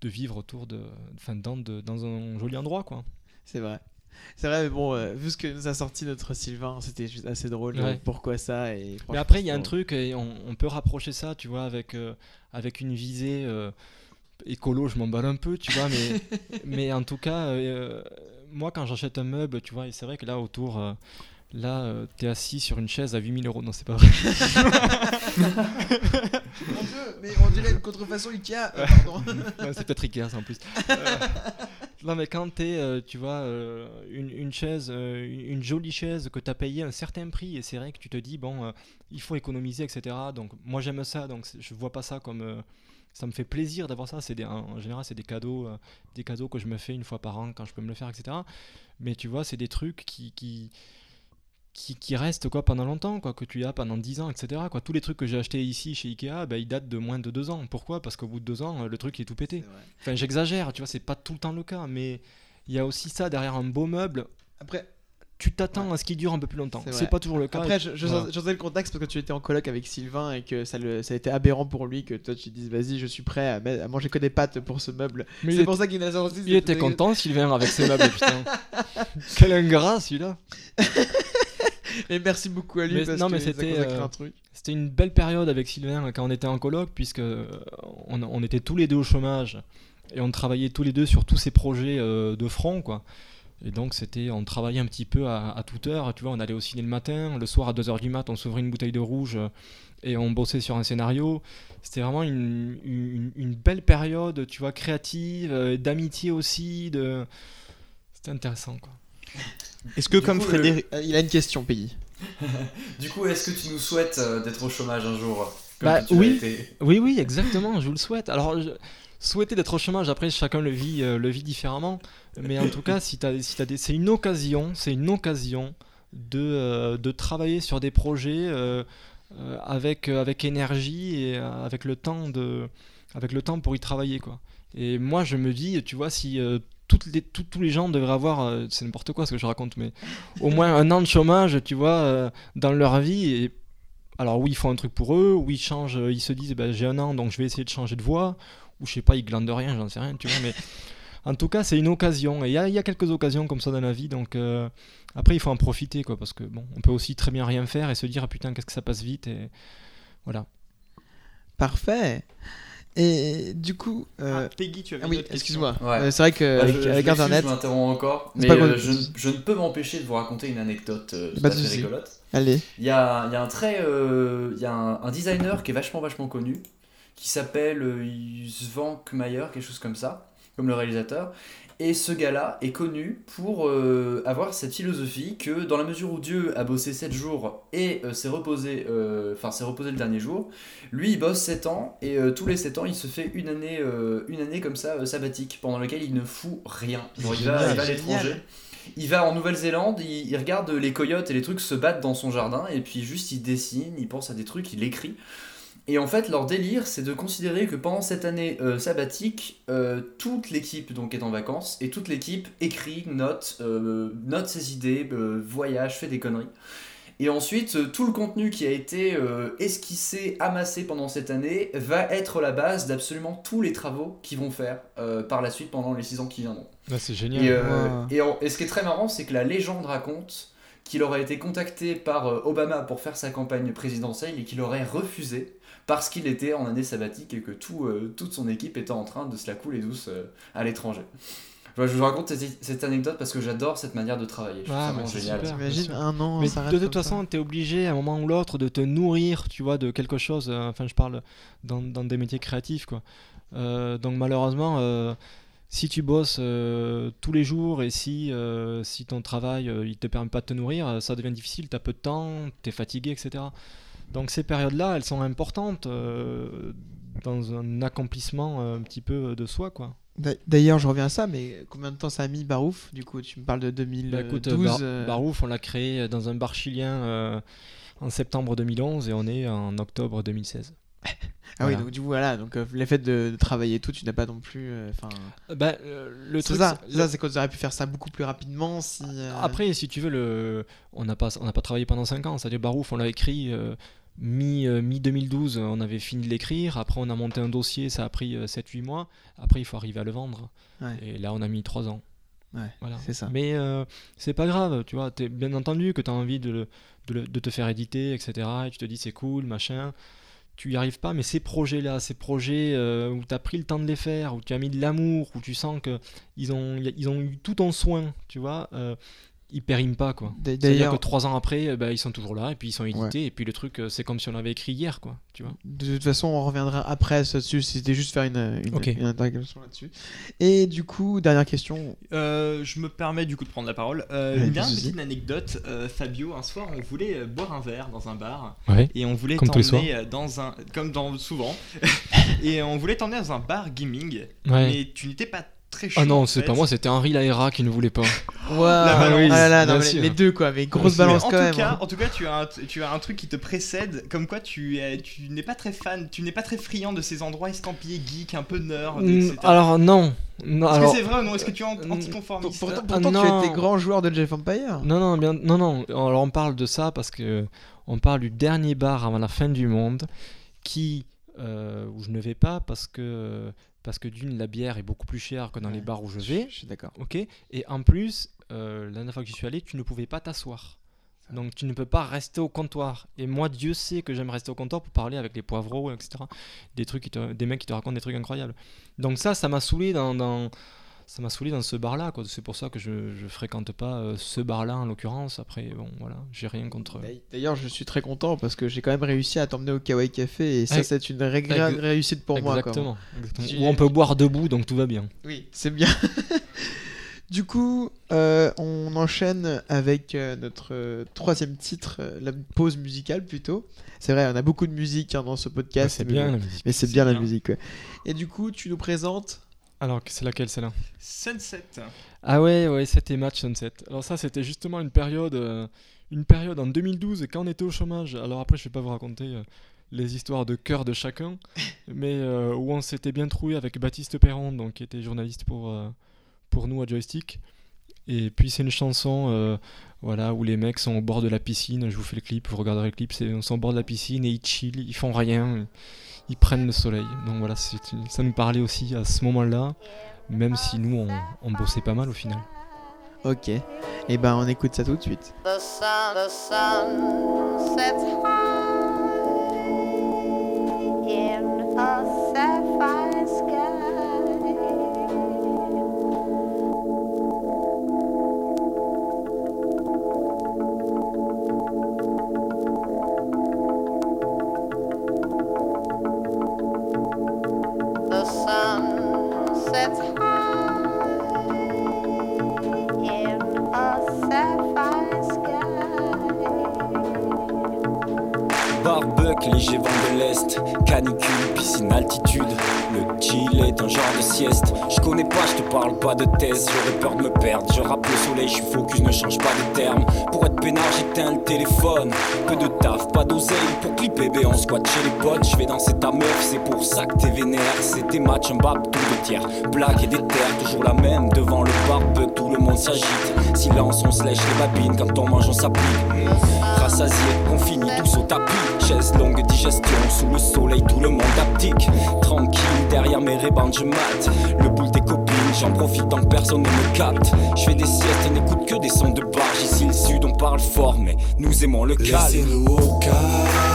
de vivre autour de, enfin, dans, dans un joli endroit, quoi. C'est vrai. C'est vrai, mais bon, euh, vu ce que nous a sorti notre Sylvain, c'était juste assez drôle. Ouais. pourquoi ça et Mais après, il y a un truc, et on, on peut rapprocher ça, tu vois, avec, euh, avec une visée euh, écolo, je m'emballe un peu, tu vois, mais, [laughs] mais en tout cas, euh, moi, quand j'achète un meuble, tu vois, et c'est vrai que là, autour, euh, là, euh, t'es assis sur une chaise à 8000 euros, non, c'est pas vrai. [laughs] Mon Dieu, mais on dirait une contrefaçon Ikea. euh, pardon. [laughs] Ouais, c'est peut-être Ikea ça en plus. Non mais quand t'es, euh, tu vois, euh, une, une chaise, euh, une jolie chaise que t'as payé un certain prix et c'est vrai que tu te dis bon, il faut économiser etc. Donc moi j'aime ça, donc je vois pas ça comme, ça me fait plaisir d'avoir ça. C'est en général c'est des cadeaux, des cadeaux que je me fais une fois par an quand je peux me le faire etc. Mais tu vois c'est des trucs qui qui, qui restent quoi pendant longtemps quoi que tu as pendant 10 ans etc quoi tous les trucs que j'ai achetés ici chez Ikea bah, ils datent de moins de 2 ans pourquoi? Parce qu'au bout de 2 ans le truc il est tout pété. Enfin, j'exagère, tu vois, c'est pas tout le temps le cas, mais il y a aussi ça derrière un beau meuble. Après, Tu t'attends à ce qu'il dure un peu plus longtemps. C'est pas toujours le cas. après je, je, Voilà. je sentais le contexte parce que tu étais en coloc avec Sylvain et que ça, le, ça a été aberrant pour lui que toi tu dises vas-y, je suis prêt à, manger que des pâtes pour ce meuble. C'est est- pour ça qu'il a sorti. il était content, Sylvain, avec ses meubles, putain. [laughs] Quel ingrat celui-là. [laughs] [laughs] Et merci beaucoup à lui Mais- parce non, que mais c'était, euh, un truc. C'était une belle période avec Sylvain quand on était en coloc, puisque euh, on, on était tous les deux au chômage et on travaillait tous les deux sur tous ces projets euh, de front, quoi. Et donc c'était, on travaillait un petit peu à, à toute heure, tu vois, on allait au ciné le matin, le soir à 2h du mat, on s'ouvrait une bouteille de rouge et on bossait sur un scénario. C'était vraiment une, une, une belle période, tu vois, créative, d'amitié aussi, de... C'était intéressant, quoi. Est-ce que Du comme coup, Frédéric... Euh, il a une question, Pays. [laughs] Du coup, est-ce que tu nous souhaites euh, d'être au chômage un jour comme Bah, tu oui. été Oui, oui, exactement, je vous le souhaite. Alors, je- souhaiter d'être au chômage, après, chacun le vit, euh, le vit différemment. Mais en tout cas, si t'as, si des, c'est une occasion, c'est une occasion de, euh, de travailler sur des projets euh, euh, avec, euh, avec énergie et euh, avec le temps de, avec le temps pour y travailler, quoi. Et moi, je me dis, tu vois, si euh, toutes les, tous- tous les gens devraient avoir, euh, c'est n'importe quoi ce que je raconte, mais au moins un an de chômage, tu vois, euh, dans leur vie. Et alors oui, ils font un truc pour eux, ou ils changent, euh, ils se disent, bah, j'ai un an, donc je vais essayer de changer de voie, ou je sais pas, ils glandent rien, j'en sais rien, tu vois, mais [laughs] en tout cas, c'est une occasion, et il y y a quelques occasions comme ça dans la vie, donc euh, après, il faut en profiter, quoi, parce que bon, on peut aussi très bien rien faire et se dire, ah, putain, qu'est-ce que ça passe vite, et voilà. Parfait. Et du coup. euh, Ah, Peggy, tu avais ah oui, excuse-moi. Ouais. Euh, c'est vrai Bah, qu'avec je- je avec Internet. Je m'interromps encore, mais euh, je, ne- je ne peux m'empêcher de vous raconter une anecdote euh, Pas souci. rigolote. Allez. Il y a, il y a un très, euh, il y a un, un designer qui est vachement vachement connu, qui s'appelle euh, Svank Mayer, quelque chose comme ça, comme le réalisateur. Et ce gars-là est connu pour euh, avoir cette philosophie que dans la mesure où Dieu a bossé 7 jours et euh, s'est reposé, euh, enfin s'est reposé le dernier jour, lui il bosse 7 ans et euh, tous les 7 ans il se fait une année, euh, une année comme ça euh, sabbatique pendant laquelle il ne fout rien. Genre, il, va, Génial, il va à l'étranger. Il va en Nouvelle-Zélande, il, il regarde les coyotes et les trucs se battre dans son jardin, et puis juste il dessine, il pense à des trucs, il écrit. Et en fait, leur délire, c'est de considérer que pendant cette année euh, sabbatique, euh, toute l'équipe donc est en vacances, et toute l'équipe écrit, note, euh, note ses idées, euh, voyage, fait des conneries. Et ensuite, euh, tout le contenu qui a été euh, esquissé, amassé pendant cette année, va être la base d'absolument tous les travaux qu'ils vont faire euh, par la suite pendant les 6 ans qui viendront. c'est génial. Et, euh, Wow. et, en- et ce qui est très marrant, c'est que la légende raconte qu'il aurait été contacté par euh, Obama pour faire sa campagne présidentielle et qu'il aurait refusé parce qu'il était en année sabbatique et que tout, euh, toute son équipe était en train de se la couler douce euh, à l'étranger. Voilà, je vous raconte cette, cette anecdote parce que j'adore cette manière de travailler. Je trouve Ah, ça mais vraiment c'est génial. super. Un an, Mais de toute façon, tu es obligé à un moment ou l'autre de te nourrir, tu vois, de quelque chose. euh, Enfin, je parle dans, dans des métiers créatifs, quoi. Euh, donc malheureusement, euh, si tu bosses euh, tous les jours et si, euh, si ton travail euh, il te permet pas de te nourrir, ça devient difficile. Tu as peu de temps, tu es fatigué, etc. Donc ces périodes-là, elles sont importantes euh, dans un accomplissement euh, un petit peu de soi, quoi. D'a- D'ailleurs, je reviens à ça, mais combien de temps ça a mis Barouf? Du coup, tu me parles de 2012. Bah, écoute, euh, Bar- euh, Barouf, on l'a créé dans un bar chilien euh, en septembre 2011 et on est en octobre 2016. [laughs] Ah oui, donc du coup, voilà, donc euh, l'effet de, de travailler tout, tu n'as pas non plus. Enfin, Bah, le truc, ça, ça, c'est qu'on aurait pu faire ça beaucoup plus rapidement si. Après, si tu veux, le... on n'a pas, on pas travaillé pendant 5 ans. C'est-à-dire, Barouf, on l'a écrit mi-2012, on avait fini de l'écrire. Après, on a monté un dossier, ça a pris 7-8 mois. Après, il faut arriver à le vendre. Ouais. Et là, on a mis 3 ans. Ouais, Voilà. c'est ça. Mais euh, c'est pas grave, tu vois. T'es bien entendu que tu as envie de, le- de, le- de te faire éditer, etc. Et tu te dis, c'est cool, machin. Tu y arrives pas, mais ces projets-là, ces projets euh, où tu as pris le temps de les faire, où tu as mis de l'amour, où tu sens que ils ont, ils ont eu tout ton soin, tu vois, euh, ils périment pas, quoi. C'est-à-dire D'ailleurs, que trois ans après, bah, ils sont toujours là, et puis ils sont édités, et puis le truc, euh, c'est comme si on l'avait écrit hier, quoi, tu vois. de toute façon, on reviendra après dessus. C'était juste faire une, une, interrogation là-dessus. Et du coup, dernière question. Euh, je me permets du coup de prendre la parole. Euh, Ouais, une dernière petite anecdote. Euh, Fabio, un soir, on voulait boire un verre dans un bar Ouais. et on voulait t'emmener dans un, comme dans souvent, [laughs] et on voulait t'emmener dans un bar gaming, Ouais. mais tu n'étais pas très chaud. Ah non, en c'est fait. pas moi, c'était Henri Laera qui ne voulait pas. [laughs] Waouh, ah sûr. les deux quoi, avec grosse balance en quand tout même. cas, hein. en tout cas, tu as un, tu as un truc qui te précède, comme quoi tu es, tu n'es pas très fan, tu n'es pas très friand de ces endroits estampillés geek, un peu nerd, Mm, etc. alors non. non Est-ce que c'est vrai ou non? Est-ce que tu es Mm, anticonformiste? Pourtant, Ah, pourtant tu non. étais grand joueur de Jeff Empire. Non, non, bien, non, non. Alors on parle de ça parce que on parle du dernier bar avant la fin du monde, qui euh, où je ne vais pas parce que parce que d'une la bière est beaucoup plus chère que dans les bars où je vais. Je suis d'accord. Ok. Et en plus, euh, la dernière fois que j'y suis allé, tu ne pouvais pas t'asseoir. Donc tu ne peux pas rester au comptoir. Et moi, Dieu sait que j'aime rester au comptoir pour parler avec les poivreaux, etc. Des trucs, qui te- des mecs qui te racontent des trucs incroyables. Donc ça, ça m'a saoulé dans, dans- ça m'a saoulé dans ce bar-là. quoi. C'est pour ça que je, je fréquente pas euh, ce bar-là en l'occurrence. Après, bon, voilà, j'ai rien contre. D'ailleurs- D'ailleurs, je suis très content parce que j'ai quand même réussi à t'emmener au Kawaii Café et ça, c'est une ré- réussite pour moi. quoi. exactement. exactement. Tu- Où on peut boire debout, donc tout va bien. Oui, c'est bien. [laughs] du coup, euh, on enchaîne avec euh, notre euh, troisième titre, euh, la pause musicale plutôt. C'est vrai, on a beaucoup de musique hein, dans ce Ouais, podcast. c'est mais bien la musique. Mais c'est C'est bien, la musique. ouais. Et du coup, tu nous présentes. Alors, c'est laquelle celle-là? Sunset. Ah ouais, ouais, c'était Match Sunset. Alors ça, c'était justement une période, euh, une période en 2012 quand on était au chômage. Alors après, je vais pas vous raconter euh, les histoires de cœur de chacun, [laughs] mais euh, où on s'était bien trouvé avec Baptiste Perron, donc qui était journaliste pour pour nous à Joystick. Et puis c'est une chanson, voilà, où les mecs sont au bord de la piscine. Je vous fais le clip, vous regarderez le clip. C'est, sont au bord de la piscine et ils chillent, ils font rien, ils prennent le soleil. Donc voilà, ça nous parlait aussi à ce moment-là, même si nous on, on bossait pas mal au final. Ok. Et ben, on écoute ça tout de suite. The sun, the sun sets high in a sapphire off léger vent de l'Est, canicule, piscine altitude. Le chill est un genre de sieste. Je connais pas, je te parle pas de thèse. J'aurais peur de me perdre. Je rappe le soleil, je suis focus, ne change pas de terme. Pour être peinard, j'éteins le téléphone. Peu de taf, pas d'oseille. Pour clipper, bé, on squatte chez les potes. Je vais danser ta meuf, c'est pour ça que t'es vénère. C'est tes matchs, un bap, tout de tiers. Blague et des terres, toujours la même. Devant le barbuck, tout le monde s'agite. Silence, on se lèche les babines. Quand on mange, on s'applique. Rassasié, on finit tous au tapis. Chaise longue, digestion, sous le soleil, tout le monde aptique. Tranquille, derrière mes rébandes, je mate. Le boule des copines, j'en profite tant que personne ne me capte. Je fais des siestes, n'écoute que des sons de barge. Ici, le sud, on parle fort, mais nous aimons le calme. Laissez-nous calme,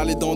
Calé dans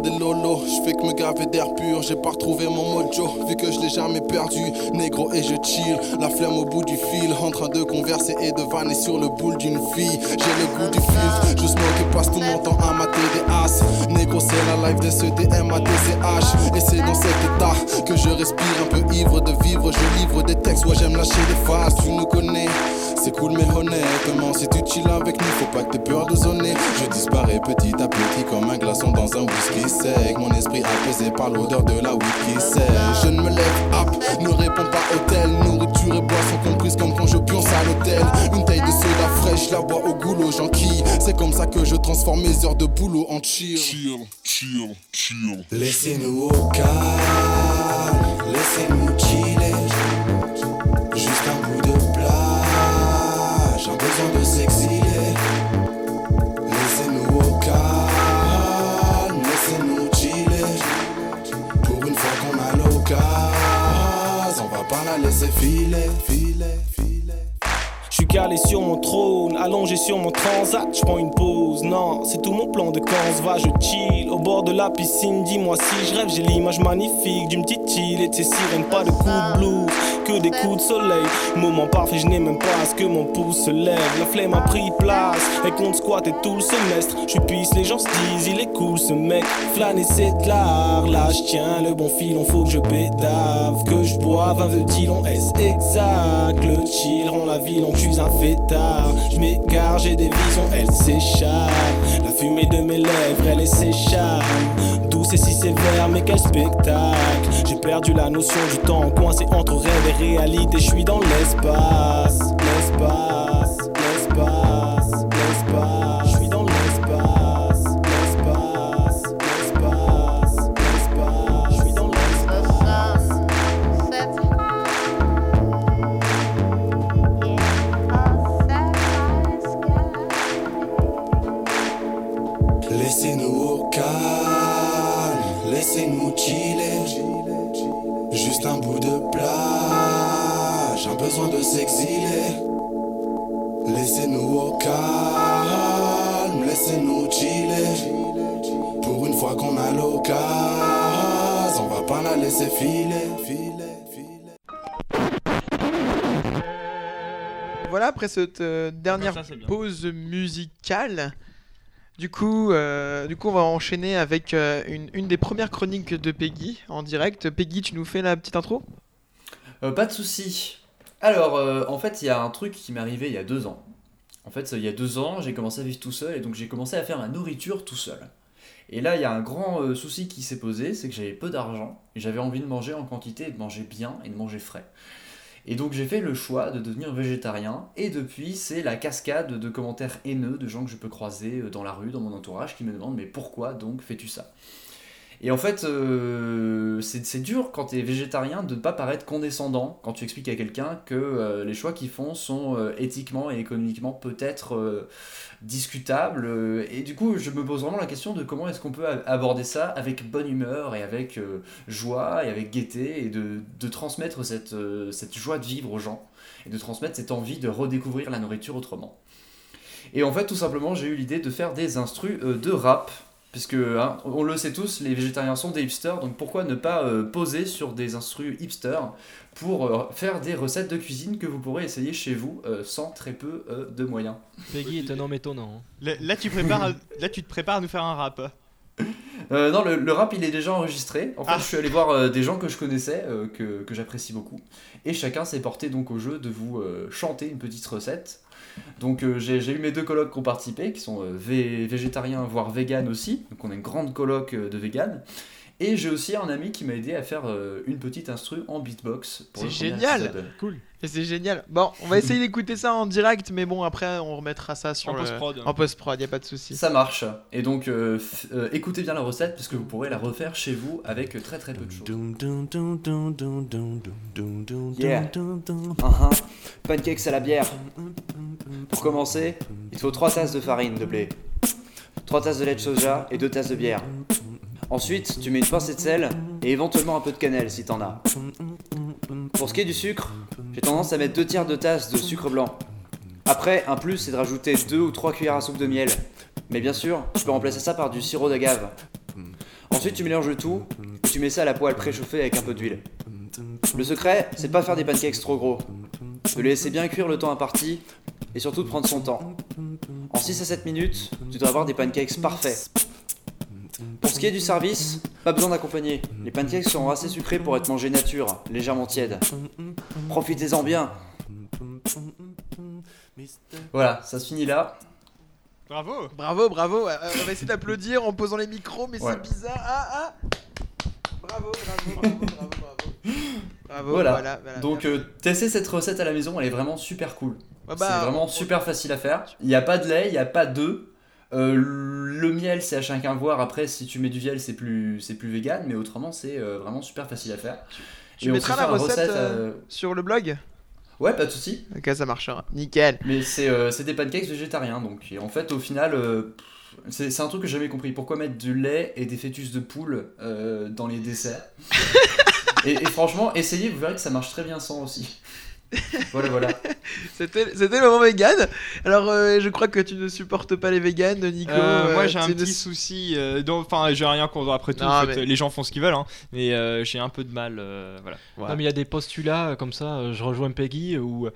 gaver d'air pur, j'ai pas retrouvé mon mojo, vu que je l'ai jamais perdu, négro et je chill, la flemme au bout du fil, en train de converser et de vanner sur le boule d'une fille, j'ai le goût du filtre, je smoke et passe tout mon temps à mater des as, négro c'est la life de ce DMATCH, et c'est dans cet état que je respire un peu ivre de vivre, je livre des textes, ouais j'aime lâcher des phases, tu nous connais, c'est cool mais honnêtement, si tu chill avec nous, faut pas que t'aies peur de zoner, je disparais petit à petit comme un glaçon dans un whisky sec. Mon esprit apaisé par l'odeur de la whisky sec. Je ne me lève up, ne réponds pas hôtel. Nourriture et boissons comprises comme quand je pionce à l'hôtel. Une taille de soda fraîche, la bois au goulot, j'enquille. C'est comme ça que je transforme mes heures de boulot en chill. Chill, chill, chill. Laissez-nous au calme, laissez-nous chiller. Juste un bout de plage, un besoin de s'exiler. L'occasion, on va pas la calé sur mon trône, allongé sur mon transat, je prends une pause, non, c'est tout mon plan de quand on se va, je chill. Au bord de la piscine, dis-moi si je rêve, j'ai l'image magnifique d'une petite île et de ses sirènes, pas de coups de blues, que des coups de soleil, moment parfait, je n'ai même pas à ce que mon pouce se lève, la flemme a pris place, et compte squat et tout le semestre, je pisse, les gens se disent, il est cool ce mec, flâner c'est de l'art, là je tiens le bon filon, faut que je pédave, que je boive un vœu long, est exact, le chill rend la ville, on je m'égare, j'ai des visions, elles s'échappent, la fumée de mes lèvres, elle est s'échappe, douce et si sévère, mais quel spectacle, j'ai perdu la notion du temps, coincé entre rêve et réalité, je suis dans l'espace, l'espace, s'exiler. Laissez-nous au calme, laissez-nous chiller. Pour une fois qu'on a l'occasion, on va pas la laisser filer, filer, filer. Voilà, après cette euh, dernière Ça, pause musicale, du coup, euh, du coup, on va enchaîner avec euh, une, une des premières chroniques de Peggy en direct. Peggy, tu nous fais la petite intro? Euh, pas de souci. Alors, euh, en fait, il y a un truc qui m'est arrivé il y a deux ans. En fait, il y a deux ans, j'ai commencé à vivre tout seul et donc j'ai commencé à faire ma nourriture tout seul. Et là, il y a un grand euh, souci qui s'est posé, c'est que j'avais peu d'argent et j'avais envie de manger en quantité, de manger bien et de manger frais. Et donc j'ai fait le choix de devenir végétarien et depuis c'est la cascade de commentaires haineux de gens que je peux croiser euh, dans la rue, dans mon entourage qui me demandent mais pourquoi donc fais-tu ça? Et en fait euh, c'est dur quand tu es végétarien de ne pas paraître condescendant quand tu expliques à quelqu'un que euh, les choix qu'ils font sont euh, éthiquement et économiquement peut-être discutables et du coup je me pose vraiment la question de comment est-ce qu'on peut aborder ça avec bonne humeur et avec joie et avec gaieté et de, transmettre cette, cette joie de vivre aux gens et de transmettre cette envie de redécouvrir la nourriture autrement. Et en fait, tout simplement, j'ai eu l'idée de faire des instrus de rap, puisque hein, on le sait tous, les végétariens sont des hipsters, donc pourquoi ne pas euh, poser sur des instrus hipsters pour euh, faire des recettes de cuisine que vous pourrez essayer chez vous euh, sans très peu euh, de moyens. Peggy est un homme étonnant. hein. Là, là, tu prépares, à- là, tu te prépares à nous faire un rap. Euh, non, le, le rap il est déjà enregistré. En fait, Ah. je suis allé voir euh, des gens que je connaissais, euh, que, que j'apprécie beaucoup. Et chacun s'est porté donc au jeu de vous euh, chanter une petite recette. Donc euh, j'ai eu mes deux colocs qui ont participé, qui sont euh, vé- végétariens, voire vegan aussi. Donc on a une grande coloc euh, de vegan. Et j'ai aussi un ami qui m'a aidé à faire euh, une petite instru en beatbox. C'est génial. Cool. Et c'est génial. Bon, on va essayer [laughs] d'écouter ça en direct, mais bon, après, on remettra ça sur En le- post-prod. En post-prod, y a pas de souci. Ça marche. Et donc euh, f- euh, écoutez bien la recette parce que vous pourrez la refaire chez vous avec très très peu de choses. Yeah. Uh-huh. Pancakes à la bière. Pour commencer, il faut 3 tasses de farine de blé, 3 tasses de lait de soja et 2 tasses de bière. Ensuite, tu mets une pincée de sel et éventuellement un peu de cannelle si t'en as. Pour ce qui est du sucre, j'ai tendance à mettre 2 tiers de tasse de sucre blanc. Après, un plus, c'est de rajouter 2 ou 3 cuillères à soupe de miel. Mais bien sûr, tu peux remplacer ça par du sirop d'agave. Ensuite, tu mélanges le tout, et tu mets ça à la poêle préchauffée avec un peu d'huile. Le secret, c'est de pas faire des pancakes trop gros. De les laisser bien cuire le temps imparti, et surtout de prendre son temps. En 6 à 7 minutes, tu dois avoir des pancakes parfaits. Pour ce qui est du service, pas besoin d'accompagner. Les pancakes sont assez sucrés pour être mangés nature, légèrement tièdes. Profitez-en bien. Voilà, ça se finit là. Bravo Bravo, bravo. Euh, on va essayer d'applaudir en posant les micros, mais Ouais. c'est bizarre. Ah, ah Bravo, bravo, bravo, bravo, bravo. Bravo, Voilà. voilà. voilà, Donc, euh, tester cette recette à la maison, elle est vraiment super cool. Ah bah, c'est vraiment on- super facile à faire. Il n'y a pas de lait, il n'y a pas d'œufs. Euh, le miel, c'est à chacun voir. Après, si tu mets du miel, c'est plus, c'est plus vegan, mais autrement, c'est euh, vraiment super facile à faire. Tu Et mettras la recette, recette, euh, sur le blog? Ouais, pas de souci. Ok, ça marchera. Nickel. Mais c'est des pancakes végétariens, donc et en fait, au final, c'est c'est un truc que j'ai jamais compris. Pourquoi mettre du lait et des fœtus de poule euh, dans les desserts? [laughs] Et, et franchement, essayez, vous verrez que ça marche très bien sans aussi. Voilà, voilà. [laughs] C'était c'était le moment vegan. Alors, euh, je crois que tu ne supportes pas les vegans, Nico. Euh, moi euh, j'ai un ne- petit souci, euh, donc- enfin j'ai rien contre après tout, Non, en fait, mais- les gens font ce qu'ils veulent, hein, mais euh, j'ai un peu de mal, euh, voilà. Non, mais il y a des postulats comme ça, je rejoins Peggy, où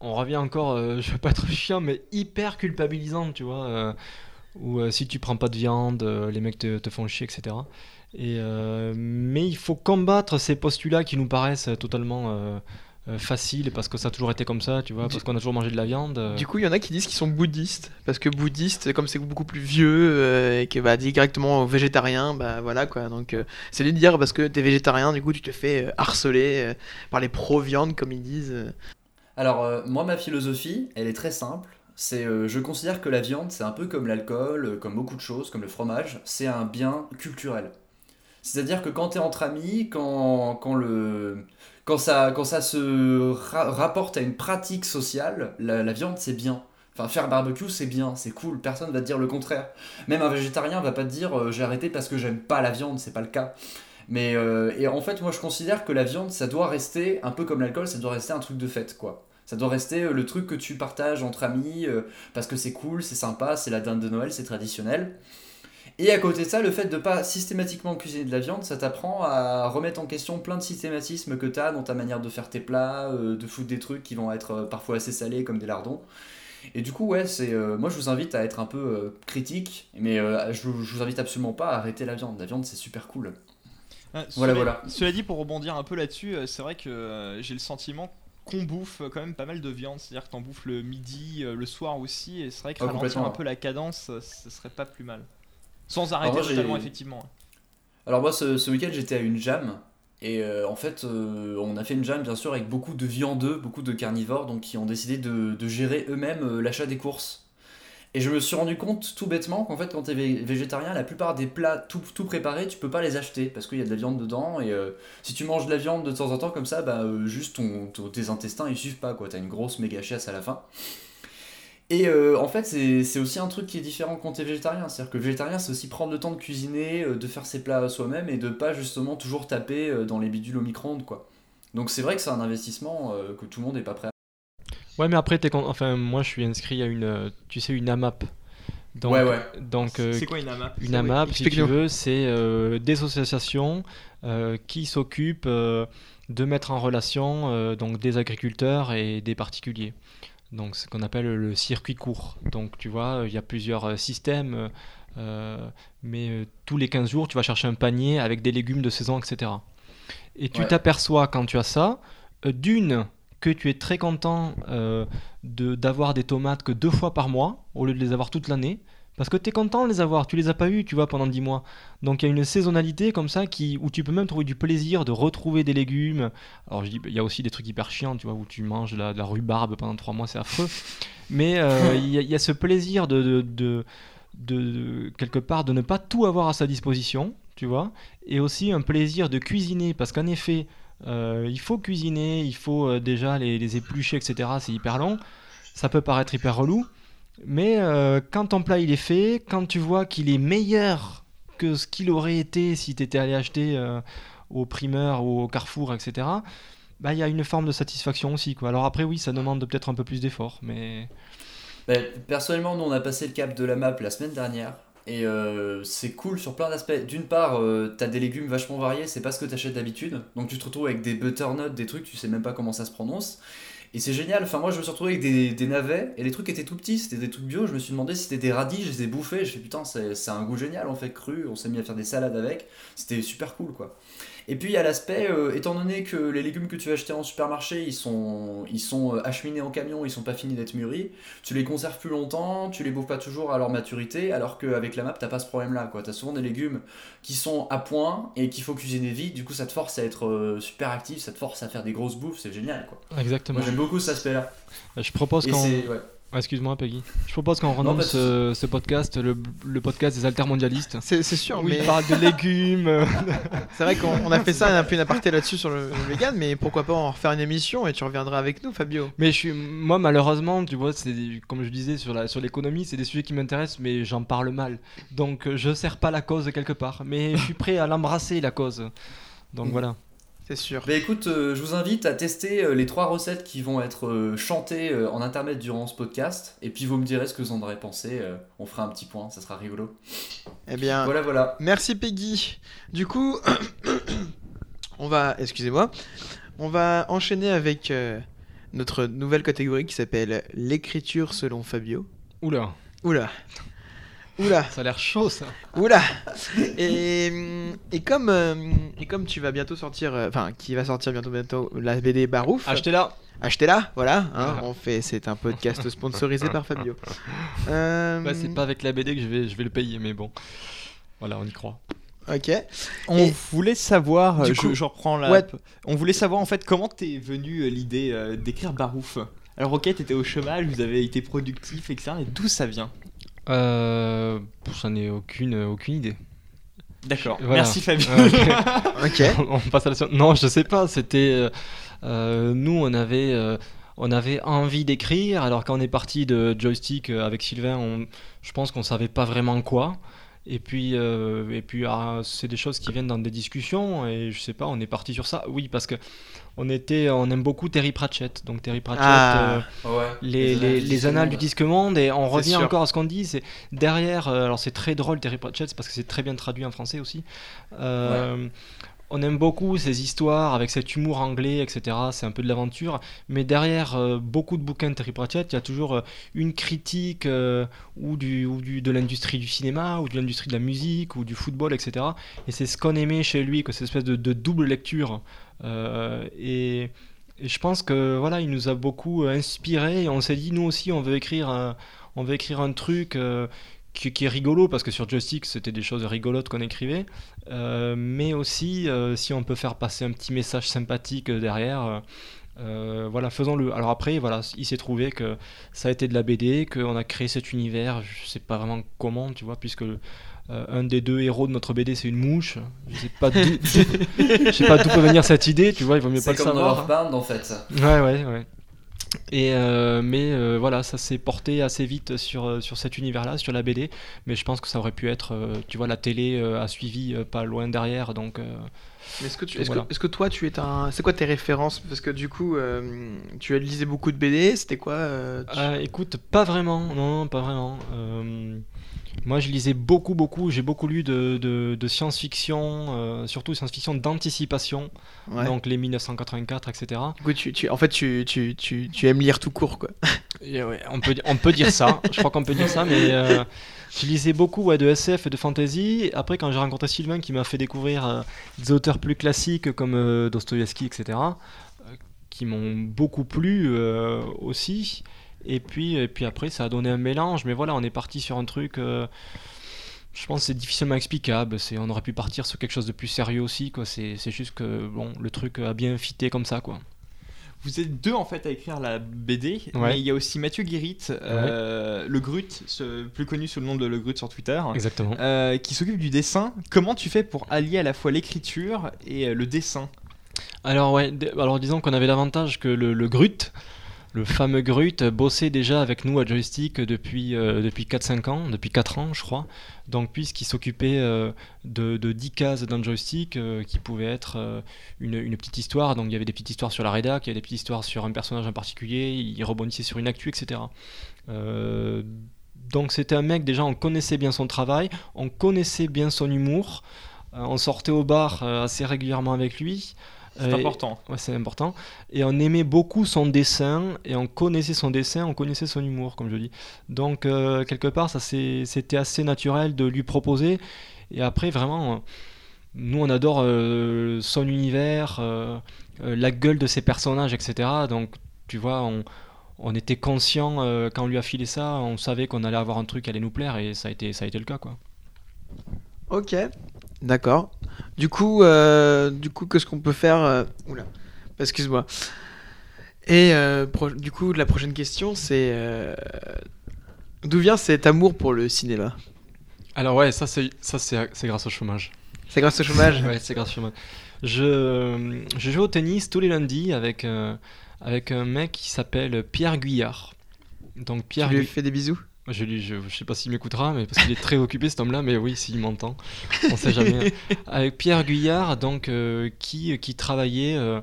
on revient encore, euh, [laughs] je veux pas être chiant, mais hyper culpabilisant, tu vois. euh, où euh, si tu prends pas de viande, euh, les mecs te, te font chier, etc. Et, euh, mais il faut combattre ces postulats qui nous paraissent totalement euh, euh, faciles parce que ça a toujours été comme ça, tu vois, parce qu'on a toujours mangé de la viande. euh. Du coup, il y en a qui disent qu'ils sont bouddhistes. Parce que bouddhiste, comme c'est beaucoup plus vieux euh, et que bah, directement végétarien, bah voilà quoi. Donc, euh, c'est de dire parce que t'es végétarien, du coup, tu te fais harceler euh, par les pro-viande, comme ils disent. Alors, euh, moi, ma philosophie, elle est très simple. C'est, euh, je considère que la viande, c'est un peu comme l'alcool, comme beaucoup de choses, comme le fromage, c'est un bien culturel. C'est-à-dire que quand tu es entre amis, quand, quand, le, quand, ça, quand ça se ra- rapporte à une pratique sociale, la, viande, c'est bien. Enfin, faire barbecue, c'est bien, c'est cool, personne va te dire le contraire. Même un végétarien va pas te dire euh, j'ai arrêté parce que j'aime pas la viande, c'est pas le cas. Mais euh, et en fait, moi je considère que la viande, ça doit rester un peu comme l'alcool, ça doit rester un truc de fête, quoi. Ça doit rester euh, le truc que tu partages entre amis parce que c'est cool, c'est sympa, c'est la dinde de Noël, c'est traditionnel. Et à côté de ça, le fait de pas systématiquement cuisiner de la viande, ça t'apprend à remettre en question plein de systématismes que tu as dans ta manière de faire tes plats, euh, de foutre des trucs qui vont être euh, parfois assez salés comme des lardons. Et du coup, ouais, c'est euh, moi je vous invite à être un peu euh, critique, mais je, vous- je vous invite absolument pas à arrêter la viande. La viande, c'est super cool. Euh, Voilà, cela, voilà. Cela dit, pour rebondir un peu là-dessus, c'est vrai que j'ai le sentiment qu'on bouffe quand même pas mal de viande, c'est-à-dire que t'en bouffes le midi, le soir aussi, et c'est vrai que Ah, ralentir un peu la cadence, ce serait pas plus mal. Sans Alors arrêter moi, totalement, effectivement. Alors moi ce, ce week-end j'étais à une jam et euh, en fait euh, on a fait une jam bien sûr avec beaucoup de viandeux, beaucoup de carnivores donc qui ont décidé de, de gérer eux-mêmes euh, l'achat des courses. Et je me suis rendu compte tout bêtement qu'en fait quand tu es végétarien la plupart des plats tout, tout préparés tu peux pas les acheter parce qu'il y a de la viande dedans et euh, si tu manges de la viande de temps en temps comme ça bah juste ton, ton- tes intestins ils suivent pas quoi, t'as une grosse méga chiasse à la fin. Et euh, en fait, c'est c'est aussi un truc qui est différent quand t'es végétarien. C'est-à-dire que végétarien, c'est aussi prendre le temps de cuisiner, euh, de faire ses plats soi-même et de pas justement toujours taper euh, dans les bidules au micro-ondes, quoi. Donc c'est vrai que c'est un investissement que tout le monde n'est pas prêt à Ouais, mais après, t'es con- enfin, moi je suis inscrit à une, tu sais, une AMAP. Donc, Ouais, ouais. Donc, euh, C'est quoi une AMAP? Une. AMAP, si tu veux, c'est euh, des associations euh, qui s'occupent euh, de mettre en relation euh, donc des agriculteurs et des particuliers. Donc, ce qu'on appelle le circuit court. Donc, tu vois, il y a plusieurs euh, systèmes, euh, mais euh, tous les 15 jours, tu vas chercher un panier avec des légumes de saison, etc. Et tu Ouais. t'aperçois quand tu as ça, d'une, que tu es très content euh, de- d'avoir des tomates que deux fois par mois, au lieu de les avoir toute l'année. Parce que tu es content de les avoir, tu les as pas eu, tu vois, pendant 10 mois. Donc il y a une saisonnalité comme ça qui, où tu peux même trouver du plaisir de retrouver des légumes. Alors je dis, il y a aussi des trucs hyper chiants, tu vois, où tu manges de la, de la rhubarbe pendant 3 mois, c'est affreux. Mais euh, [laughs] il y, a- il y a ce plaisir de, de, de- de- quelque part de ne pas tout avoir à sa disposition, tu vois, et aussi un plaisir de cuisiner, parce qu'en effet, euh, il faut cuisiner, il faut euh, déjà les, les éplucher, etc. C'est hyper long. Ça peut paraître hyper relou, mais euh, quand ton plat il est fait, quand tu vois qu'il est meilleur que ce qu'il aurait été si tu étais allé acheter euh, au primeur ou au carrefour, etc., bah, il y a une forme de satisfaction aussi. Quoi. Alors après, oui, ça demande peut-être un peu plus d'effort, mais Bah, personnellement, nous on a passé le cap de la map la semaine dernière. Et euh, c'est cool sur plein d'aspects. D'une part, t'as des légumes vachement variés, c'est pas ce que t'achètes d'habitude. Donc tu te retrouves avec des butternuts, des trucs, tu sais même pas comment ça se prononce. Et c'est génial. Enfin, moi je me suis retrouvé avec des, des navets et les trucs étaient tout petits, c'était des trucs bio. Je me suis demandé si c'était des radis, je les ai bouffés. Je fais putain, c'est un goût génial, on fait cru, on s'est mis à faire des salades avec. C'était super cool quoi. Et puis il y a l'aspect, euh, étant donné que les légumes que tu vas acheter en supermarché, ils sont, ils sont euh, acheminés en camion, ils sont pas finis d'être mûris, tu les conserves plus longtemps, tu les bouffes pas toujours à leur maturité, alors qu'avec la map, t'as pas ce problème-là. Tu as souvent des légumes qui sont à point et qu'il faut cuisiner vite, du coup ça te force à être euh, super actif, ça te force à faire des grosses bouffes, c'est génial. quoi. Exactement. Moi j'aime beaucoup cet aspect-là. Je propose Et qu'on. c'est- ouais. Ah, Excuse-moi, Peggy. Je propose qu'on renomme pas de ce, ce podcast le, le podcast des altermondialistes. C'est c'est sûr, Où mais il parle de légumes. euh, [laughs] c'est vrai qu'on on a fait ça, on a fait une aparté là-dessus sur le, le vegan, mais pourquoi pas en refaire une émission et tu reviendras avec nous, Fabio. Mais je suis, moi malheureusement, tu vois, c'est comme je disais sur la sur l'économie, c'est des sujets qui m'intéressent, mais j'en parle mal. Donc euh, je sers pas la cause quelque part, mais je suis prêt à l'embrasser la cause. Donc Mhm. voilà. C'est sûr. Bah écoute, euh, je vous invite à tester euh, les trois recettes qui vont être euh, chantées euh, en intermède durant ce podcast. Et puis vous me direz ce que vous en aurez pensé. euh, on fera un petit point, ça sera rigolo. Eh bien, Voilà, voilà. merci Peggy. Du coup, [coughs] on va, excusez-moi, on va enchaîner avec euh, notre nouvelle catégorie qui s'appelle l'écriture selon Fabio. Oula, Oula. Oula. ça a l'air chaud ça. Oula et, et comme euh, et comme tu vas bientôt sortir, euh, enfin qui va sortir bientôt bientôt la BD Barouf, Achetez-la. achetez-la, voilà. hein, Voilà. on fait, c'est un podcast [laughs] sponsorisé par Fabio. Euh, Bah, c'est pas avec la BD que je vais je vais le payer, mais bon. Voilà, on y croit. Ok. On Et- voulait savoir, Du euh, coup- je, je reprends la. Ouais. On voulait savoir en fait comment t'es venu euh, l'idée euh, d'écrire Barouf? Alors ok, t'étais au chômage, vous avez été productif, etc. Et d'où ça vient? Euh, j'en ai aucune aucune idée. D'accord. Voilà. Merci Fabien. Ok. [laughs] [laughs] on passe à la suite. Non, je sais pas. C'était euh, euh, nous, on avait, euh, on avait envie d'écrire. Alors quand on est parti de joystick euh, avec Sylvain, on, je pense qu'on savait pas vraiment quoi. Et puis, euh, et puis, ah, c'est des choses qui viennent dans des discussions. Et je sais pas, on est parti sur ça. Oui, parce que on était, on aime beaucoup Terry Pratchett. Donc Terry Pratchett. Ah. euh, Ouais. les, les, les annales du disque monde et on revient sûr. encore à ce qu'on dit c'est derrière euh, alors c'est très drôle Terry Pratchett c'est parce que c'est très bien traduit en français aussi Euh, on aime beaucoup ces histoires avec cet humour anglais etc c'est un peu de l'aventure. Mais derrière euh, beaucoup de bouquins de Terry Pratchett il y a toujours euh, une critique euh, ou, du, ou du, de l'industrie du cinéma ou de l'industrie de la musique ou du football etc et c'est ce qu'on aimait chez lui que cette espèce de, double lecture et je pense que voilà, il nous a beaucoup inspiré on s'est dit nous aussi on veut écrire un, on veut écrire un truc qui, qui est rigolo parce que sur Joystick c'était des choses rigolotes qu'on écrivait, euh, mais aussi euh, si on peut faire passer un petit message sympathique derrière. euh, voilà, faisons-le. Alors après, voilà, il s'est trouvé que ça a été de la BD, qu'on a créé cet univers. Je sais pas vraiment comment, tu vois, puisque euh, un des deux héros de notre BD c'est une mouche. Je sais pas d'où, [laughs] je sais pas d'où peut venir cette idée, tu vois. Il vaut mieux pas C'est le comme dans savoir. Earthbound en fait. Ouais, ouais, ouais. Et euh, mais euh, voilà, ça s'est porté assez vite sur, euh, sur cet univers-là, sur la BD. Mais je pense que ça aurait pu être, euh, tu vois, la télé a suivi pas loin derrière, donc. Mais Est-ce que, tu, est-ce, voilà. que, est-ce que toi tu es un. C'est quoi tes références? Parce que du coup, tu as lisé beaucoup de BD, c'était quoi tu- écoute, pas vraiment, non, non, pas vraiment. Moi, je lisais beaucoup, beaucoup. J'ai beaucoup lu de, de, de science-fiction, euh, surtout science-fiction d'anticipation, Ouais. donc les 1984, etc. Du coup, tu, tu- en fait, tu, tu, tu, tu aimes lire tout court, quoi. [laughs] Et ouais, on, peut, on peut dire ça, je crois qu'on peut dire ça, mais euh, je lisais beaucoup ouais, de SF et de fantasy. Après, quand j'ai rencontré Sylvain qui m'a fait découvrir euh, des auteurs plus classiques comme Dostoïevski, etc., qui m'ont beaucoup plu aussi. Et puis, et puis après, ça a donné un mélange, mais voilà, on est parti sur un truc. euh, je pense que c'est difficilement explicable. C'est, on aurait pu partir sur quelque chose de plus sérieux aussi. Quoi. C'est, c'est juste que bon, le truc a bien fité comme ça. Quoi. Vous êtes deux en fait à écrire la BD, Ouais. mais il y a aussi Mathieu Guérit, euh, le Grut, ce- plus connu sous le nom de le Grut sur Twitter, Exactement. euh, qui s'occupe du dessin. Comment tu fais pour allier à la fois l'écriture et le dessin? Alors ouais, alors disons qu'on avait l'avantage que le, le Grut le fameux Grut bossait déjà avec nous à Joystick depuis, euh, depuis 4-5 ans, depuis 4 ans je crois. Donc puisqu'il s'occupait euh, de, de 10 cases dans Joystick euh, qui pouvaient être une, une petite histoire. Donc il y avait des petites histoires sur la rédac, il y avait des petites histoires sur un personnage en particulier, il rebondissait sur une actu, etc. Donc c'était un mec, déjà on connaissait bien son travail, on connaissait bien son humour, on sortait au bar assez régulièrement avec lui. C'est important. Ouais, c'est important. Et on aimait beaucoup son dessin, et on connaissait son dessin, on connaissait son humour, comme je dis. Donc, euh, quelque part, ça c'était assez naturel de lui proposer. Et après, vraiment, euh, nous, on adore euh, son univers, euh, la gueule de ses personnages, etc. Donc, tu vois, on, on était conscient euh, quand on lui a filé ça, on savait qu'on allait avoir un truc qui allait nous plaire, et ça a été, ça a été le cas, quoi. Ok, d'accord. Du coup, euh, du coup, qu'est-ce qu'on peut faire euh, Oula, excuse-moi. Et euh, pro- du coup, la prochaine question, c'est d'où vient cet amour pour le cinéma? Alors ouais, ça c'est ça c'est c'est grâce au chômage. C'est grâce au chômage? [laughs] Ouais, c'est grâce au chômage. Je, je joue au tennis tous les lundis avec, avec un mec qui s'appelle Pierre Guyard. Donc Pierre Tu lui fais des bisous? Je, je sais pas s'il m'écoutera, mais parce qu'il est très occupé cet homme-là, mais oui, s'il m'entend, on sait jamais. [laughs] Avec Pierre Guyard, donc, euh, qui, qui travaillait euh,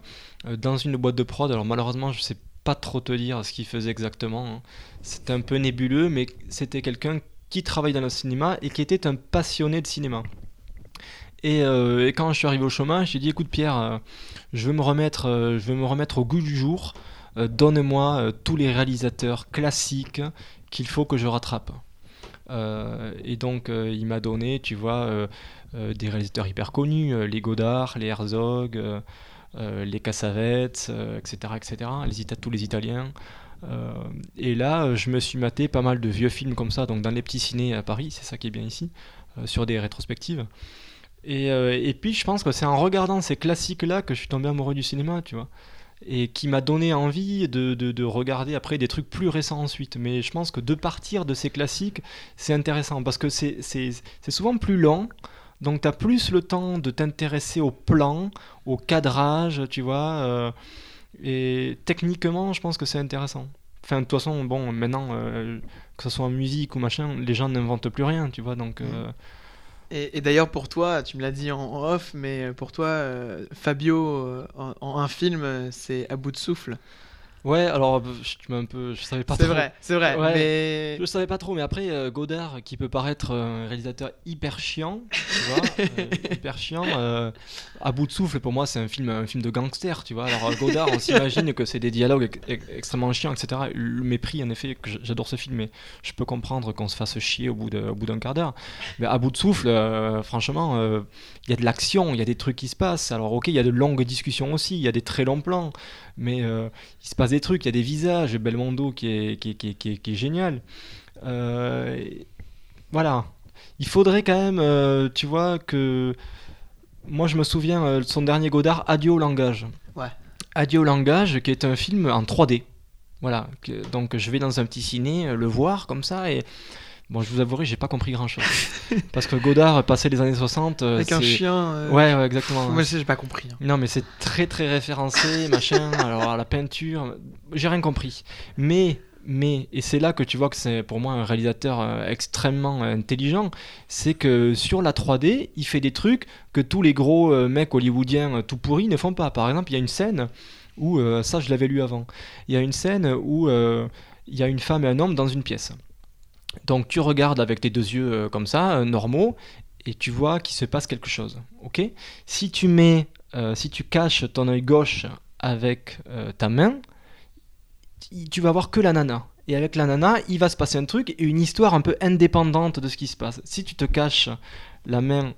dans une boîte de prod. Alors malheureusement, je sais pas trop te dire ce qu'il faisait exactement. hein. C'était un peu nébuleux, mais c'était quelqu'un qui travaille dans le cinéma et qui était un passionné de cinéma. Et, euh, et quand je suis arrivé au chômage, j'ai dit écoute Pierre, je veux me remettre, je veux me remettre au goût du jour. Euh, Donne-moi euh, tous les réalisateurs classiques qu'il faut que je rattrape. Euh, et donc euh, il m'a donné, tu vois, euh, des réalisateurs hyper connus, les Godard, les Herzog, les Cassavetes, etc., etc., les tous les Italiens. Et là, je me suis maté pas mal de vieux films comme ça, donc dans les petits ciné à Paris, c'est ça qui est bien ici, sur des rétrospectives. Et, et puis je pense que c'est en regardant ces classiques-là que je suis tombé amoureux du cinéma, tu vois. Et qui m'a donné envie de, de- de regarder après des trucs plus récents ensuite. Mais je pense que de partir de ces classiques, c'est intéressant parce que c'est souvent plus lent. Donc tu as plus le temps de t'intéresser au plan, au cadrage, tu vois. euh, et techniquement, je pense que c'est intéressant. Enfin, de toute façon, bon, maintenant, euh, que ce soit en musique ou machin, les gens n'inventent plus rien, tu vois. Donc, euh, Et, d'ailleurs, pour toi, tu me l'as dit en, off, mais pour toi, euh, Fabio, euh, en, en un film, euh, c'est à bout de souffle. Ouais, alors euh, je, tu m'as un peu, je savais pas C'est vrai, c'est vrai, Ouais, mais- je savais pas trop. Mais après, euh, Godard, qui peut paraître euh, un réalisateur hyper chiant, tu vois, [laughs] euh, hyper chiant. euh, à bout de souffle, pour moi, c'est un film, un film de gangster, tu vois. Alors euh, Godard, on s'imagine que c'est des dialogues ex- ex- extrêmement chiants, etc. Le mépris, en effet, que j'adore ce film, mais je peux comprendre qu'on se fasse chier au bout d'un quart d'heure. Mais à bout de souffle, euh, franchement, euh, il y a de l'action, il y a des trucs qui se passent. Alors ok, il y a de longues discussions aussi, il y a des très longs plans, mais euh, il se passe des trucs, il y a des visages, Belmondo qui est, qui est, qui est, qui est- qui génial. Euh, voilà. Il faudrait quand même, euh, tu vois, que... Moi je me souviens euh, de son dernier Godard, Adieu au langage. Ouais. Adieu au langage, qui est un film en 3D. Voilà, donc je vais dans un petit ciné le voir comme ça et bon, je vous avouerai, j'ai pas compris grand chose parce que Godard, passé les années 60, euh, Avec un chien, euh, ouais, ouais, exactement. moi aussi, j'ai pas compris, hein. Non, mais c'est très très référencé, machin. [laughs] Alors la peinture, j'ai rien compris. Mais mais et c'est là que tu vois que c'est pour moi un réalisateur euh, extrêmement euh, intelligent, c'est que sur la 3D, il fait des trucs que tous les gros euh, mecs hollywoodiens tout pourris ne font pas. Par exemple, il y a une scène où ça je l'avais lu avant. Il y a une scène où il y a une femme et un homme dans une pièce. Donc tu regardes avec tes deux yeux euh, comme ça, euh, normaux, et tu vois qu'il se passe quelque chose. Ok? Si tu mets, euh, si tu caches ton œil gauche avec ta main, tu- vas voir que la nana. Et avec la nana, il va se passer un truc et une histoire un peu indépendante de ce qui se passe. Si tu te caches la main,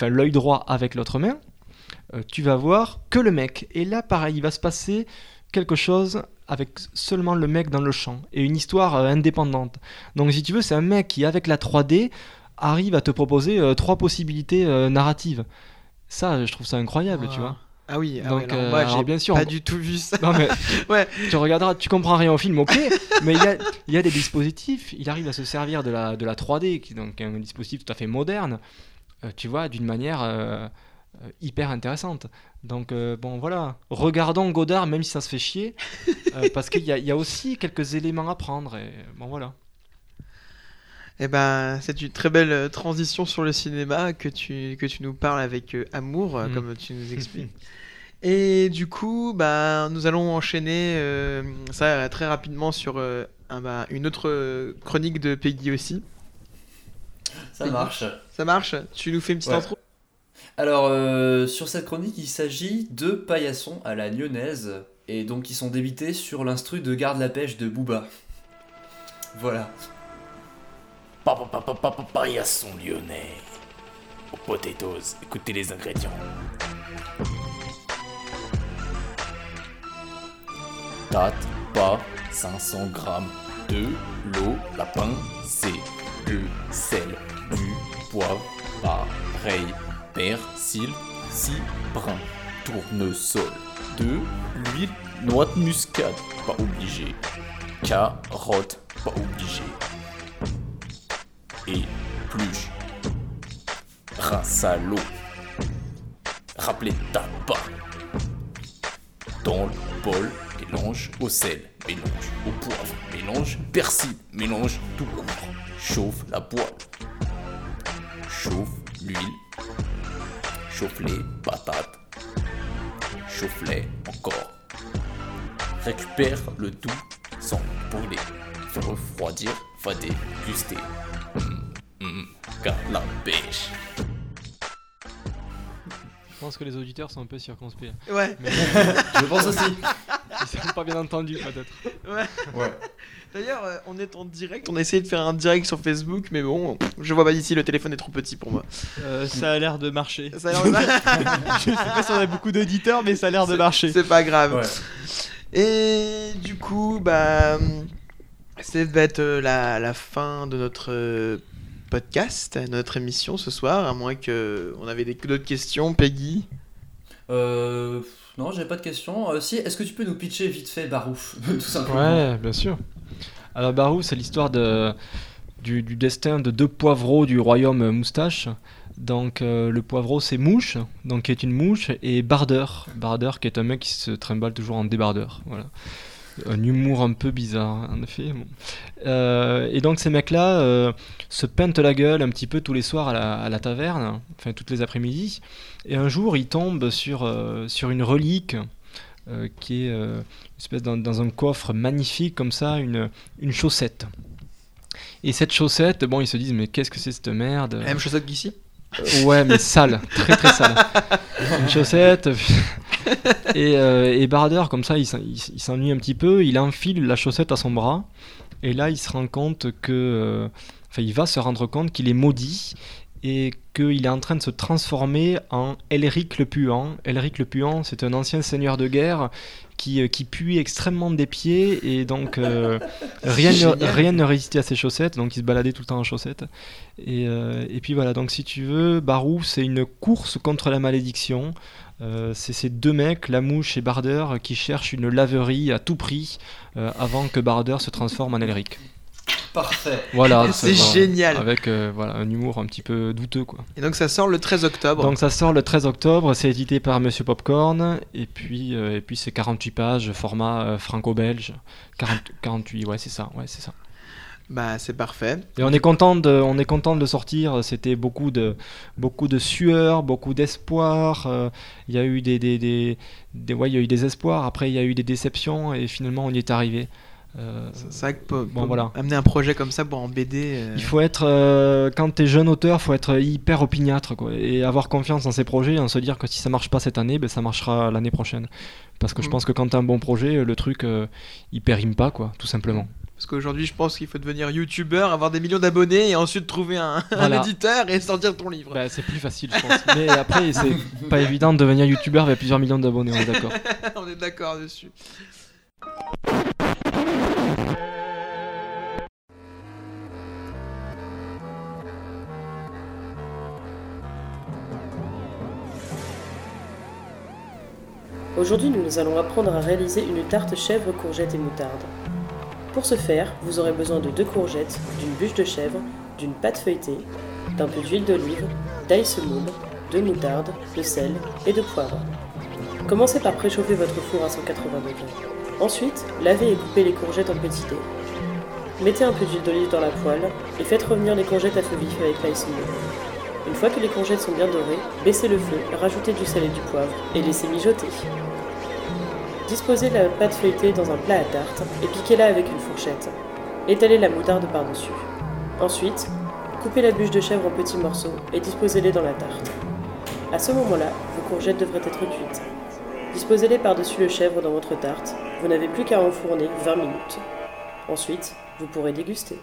l'œil droit avec l'autre main, tu vas voir que le mec. Et là, pareil, il va se passer quelque chose avec seulement le mec dans le champ et une histoire euh, indépendante. Donc, si tu veux, c'est un mec qui, avec la 3D, arrive à te proposer euh, trois possibilités euh, narratives. Ça, je trouve ça incroyable, tu vois. Ah oui, ah Donc, ouais, alors moi, alors, j'ai bien sûr, pas on- du tout vu ça. Non, mais [laughs] ouais. tu regarderas, tu comprends rien au film, ok, [laughs] mais il y a, il y a des dispositifs, il arrive à se servir de la, de la 3D, qui est donc un dispositif tout à fait moderne, tu vois, d'une manière hyper intéressante. Donc euh, bon voilà, regardons Godard même si ça se fait chier, [laughs] euh, parce qu'il y, a- il y a aussi quelques éléments à prendre. Et bon voilà. Eh ben, c'est une très belle euh, transition sur le cinéma que tu, que tu nous parles avec euh, amour, euh, Mm. comme tu nous [laughs] expliques. Et du coup, bah, nous allons enchaîner euh, ça euh, très rapidement sur euh, un- bah, une autre euh, chronique de Peggy aussi. Ça Peggy. marche. Ça marche Tu nous fais une petite Ouais. intro Alors, euh, sur cette chronique, il s'agit de paillassons à la lyonnaise, et donc ils sont débités sur l'instru de Garde la pêche de Booba. Voilà. Papa, paillasson lyonnais. Aux potatoes, écoutez les ingrédients. Date, pas 500 grammes de l'eau, lapin, c'est le sel, du poivre, pareil, persil, citron, tournesol, de l'huile, noix de muscade, pas obligé, carotte, pas obligé, épluche, rince à rappelez ta pas. Dans le bol, mélange au sel, mélange au poivre, mélange persil, mélange tout court. Chauffe la poêle. Chauffe l'huile. Chauffe les patates. Chauffe-les encore. Récupère le tout sans brûler. Fais refroidir, va déguster. Hum, hum, garde la pêche. Je pense que les auditeurs sont un peu circonspects. Ouais. Mais- [laughs] Je pense aussi. Ils sont pas bien entendus peut-être. Ouais. Ouais. D'ailleurs, euh, on est en direct. On a essayé de faire un direct sur Facebook, mais bon, je vois pas d'ici, le téléphone est trop petit pour moi. Euh, ça a l'air de marcher. Ça a l'air de [laughs] Je sais pas si on a beaucoup d'auditeurs, mais ça a l'air de marcher. C'est pas grave. Ouais. Et du coup, bah, ça va être la, la fin de notre euh, podcast, notre émission ce soir, à moins que on avait des- d'autres questions, Peggy? Euh, non, j'ai pas de questions. Euh, si, est-ce que tu peux nous pitcher vite fait Barouf [laughs] Tout simplement? Ouais, bien sûr. Alors Barou, c'est l'histoire de, du, destin de deux poivreaux du royaume moustache. Donc euh, le poivreau c'est Mouche, donc qui est une mouche, et Bardeur, Bardeur qui est un mec qui se trimballe toujours en débardeur. Voilà. Un humour un peu bizarre, en effet. Euh, et donc ces mecs-là euh, se peintent la gueule un petit peu tous les soirs à la, taverne, enfin toutes les après-midi. Et un jour, ils tombent sur, sur une relique euh, qui est euh, une espèce dans, dans un coffre magnifique comme ça, une, une chaussette. Et cette chaussette, bon, ils se disent mais qu'est-ce que c'est cette merde? La même chaussette qu'ici? Euh, Ouais, mais sale, très très sale. Une chaussette. [laughs] et, et Barder, comme ça, il il il s'ennuie un petit peu, il enfile la chaussette à son bras. Et là, il se rend compte que. Enfin, il va se rendre compte qu'il est maudit et qu'il est en train de se transformer en Elric le Puant. Elric le Puant, c'est un ancien seigneur de guerre qui, euh, qui pue extrêmement des pieds et donc euh, [laughs] rien, ne, rien ne résistait à ses chaussettes, donc il se baladait tout le temps en chaussettes. Et, euh, et puis voilà, donc si tu veux, Barou, c'est une course contre la malédiction. Euh, c'est ces deux mecs, la mouche et Barder, qui cherchent une laverie à tout prix avant que Barder se transforme en Elric. Parfait. Voilà, C'est génial. Avec euh, voilà, un humour un petit peu douteux quoi. Et donc ça sort le 13 octobre. Donc ça sort le 13 octobre, c'est édité par Monsieur Popcorn, et puis, euh, et puis c'est 48 pages, format euh, franco-belge. 40 48, ouais c'est ça, ouais c'est ça. Bah c'est parfait. Et on est content de, on est content de le sortir. C'était beaucoup de, beaucoup de sueur, beaucoup d'espoir. euh, Il y a eu des, des, des, des- ouais, il y a eu des espoirs. Après, il y a eu des déceptions et finalement, on y est arrivé. Euh, C'est vrai que pour, bon, pour voilà. amener un projet comme ça pour en BD. euh, Il faut être, euh, quand t'es jeune auteur, faut être hyper opiniâtre quoi, et avoir confiance en ses projets, et en se dire que si ça marche pas cette année, ben, ça marchera l'année prochaine. Parce que je Mm. pense que quand t'as un bon projet, le truc, euh, il périme pas quoi, tout simplement. Parce qu'aujourd'hui, je pense qu'il faut devenir youtubeur, avoir des millions d'abonnés et ensuite trouver un, [laughs] éditeur et sortir ton livre. Bah, c'est plus facile, je pense. Mais après, c'est [laughs] pas évident de devenir youtubeur avec plusieurs millions d'abonnés, on est d'accord. [laughs] On est d'accord dessus. Aujourd'hui, nous allons apprendre à réaliser une tarte chèvre, courgette et moutarde. Pour ce faire, vous aurez besoin de deux courgettes, d'une bûche de chèvre, d'une pâte feuilletée, d'un peu d'huile d'olive, d'ail semoule, de moutarde, de sel et de poivre. Commencez par préchauffer votre four à 180 degrés. Ensuite, lavez et coupez les courgettes en petits dés. Mettez un peu d'huile d'olive dans la poêle et faites revenir les courgettes à feu vif avec l'ail Une fois que les courgettes sont bien dorées, baissez le feu, rajoutez du sel et du poivre et laissez mijoter. Disposez la pâte feuilletée dans un plat à tarte et piquez-la avec une fourchette. Étalez la moutarde par-dessus. Ensuite, coupez la bûche de chèvre en petits morceaux et disposez-les dans la tarte. À ce moment-là, vos courgettes devraient être cuites. Disposez-les par-dessus le chèvre dans votre tarte. Vous n'avez plus qu'à enfourner 20 minutes. Ensuite, vous pourrez déguster.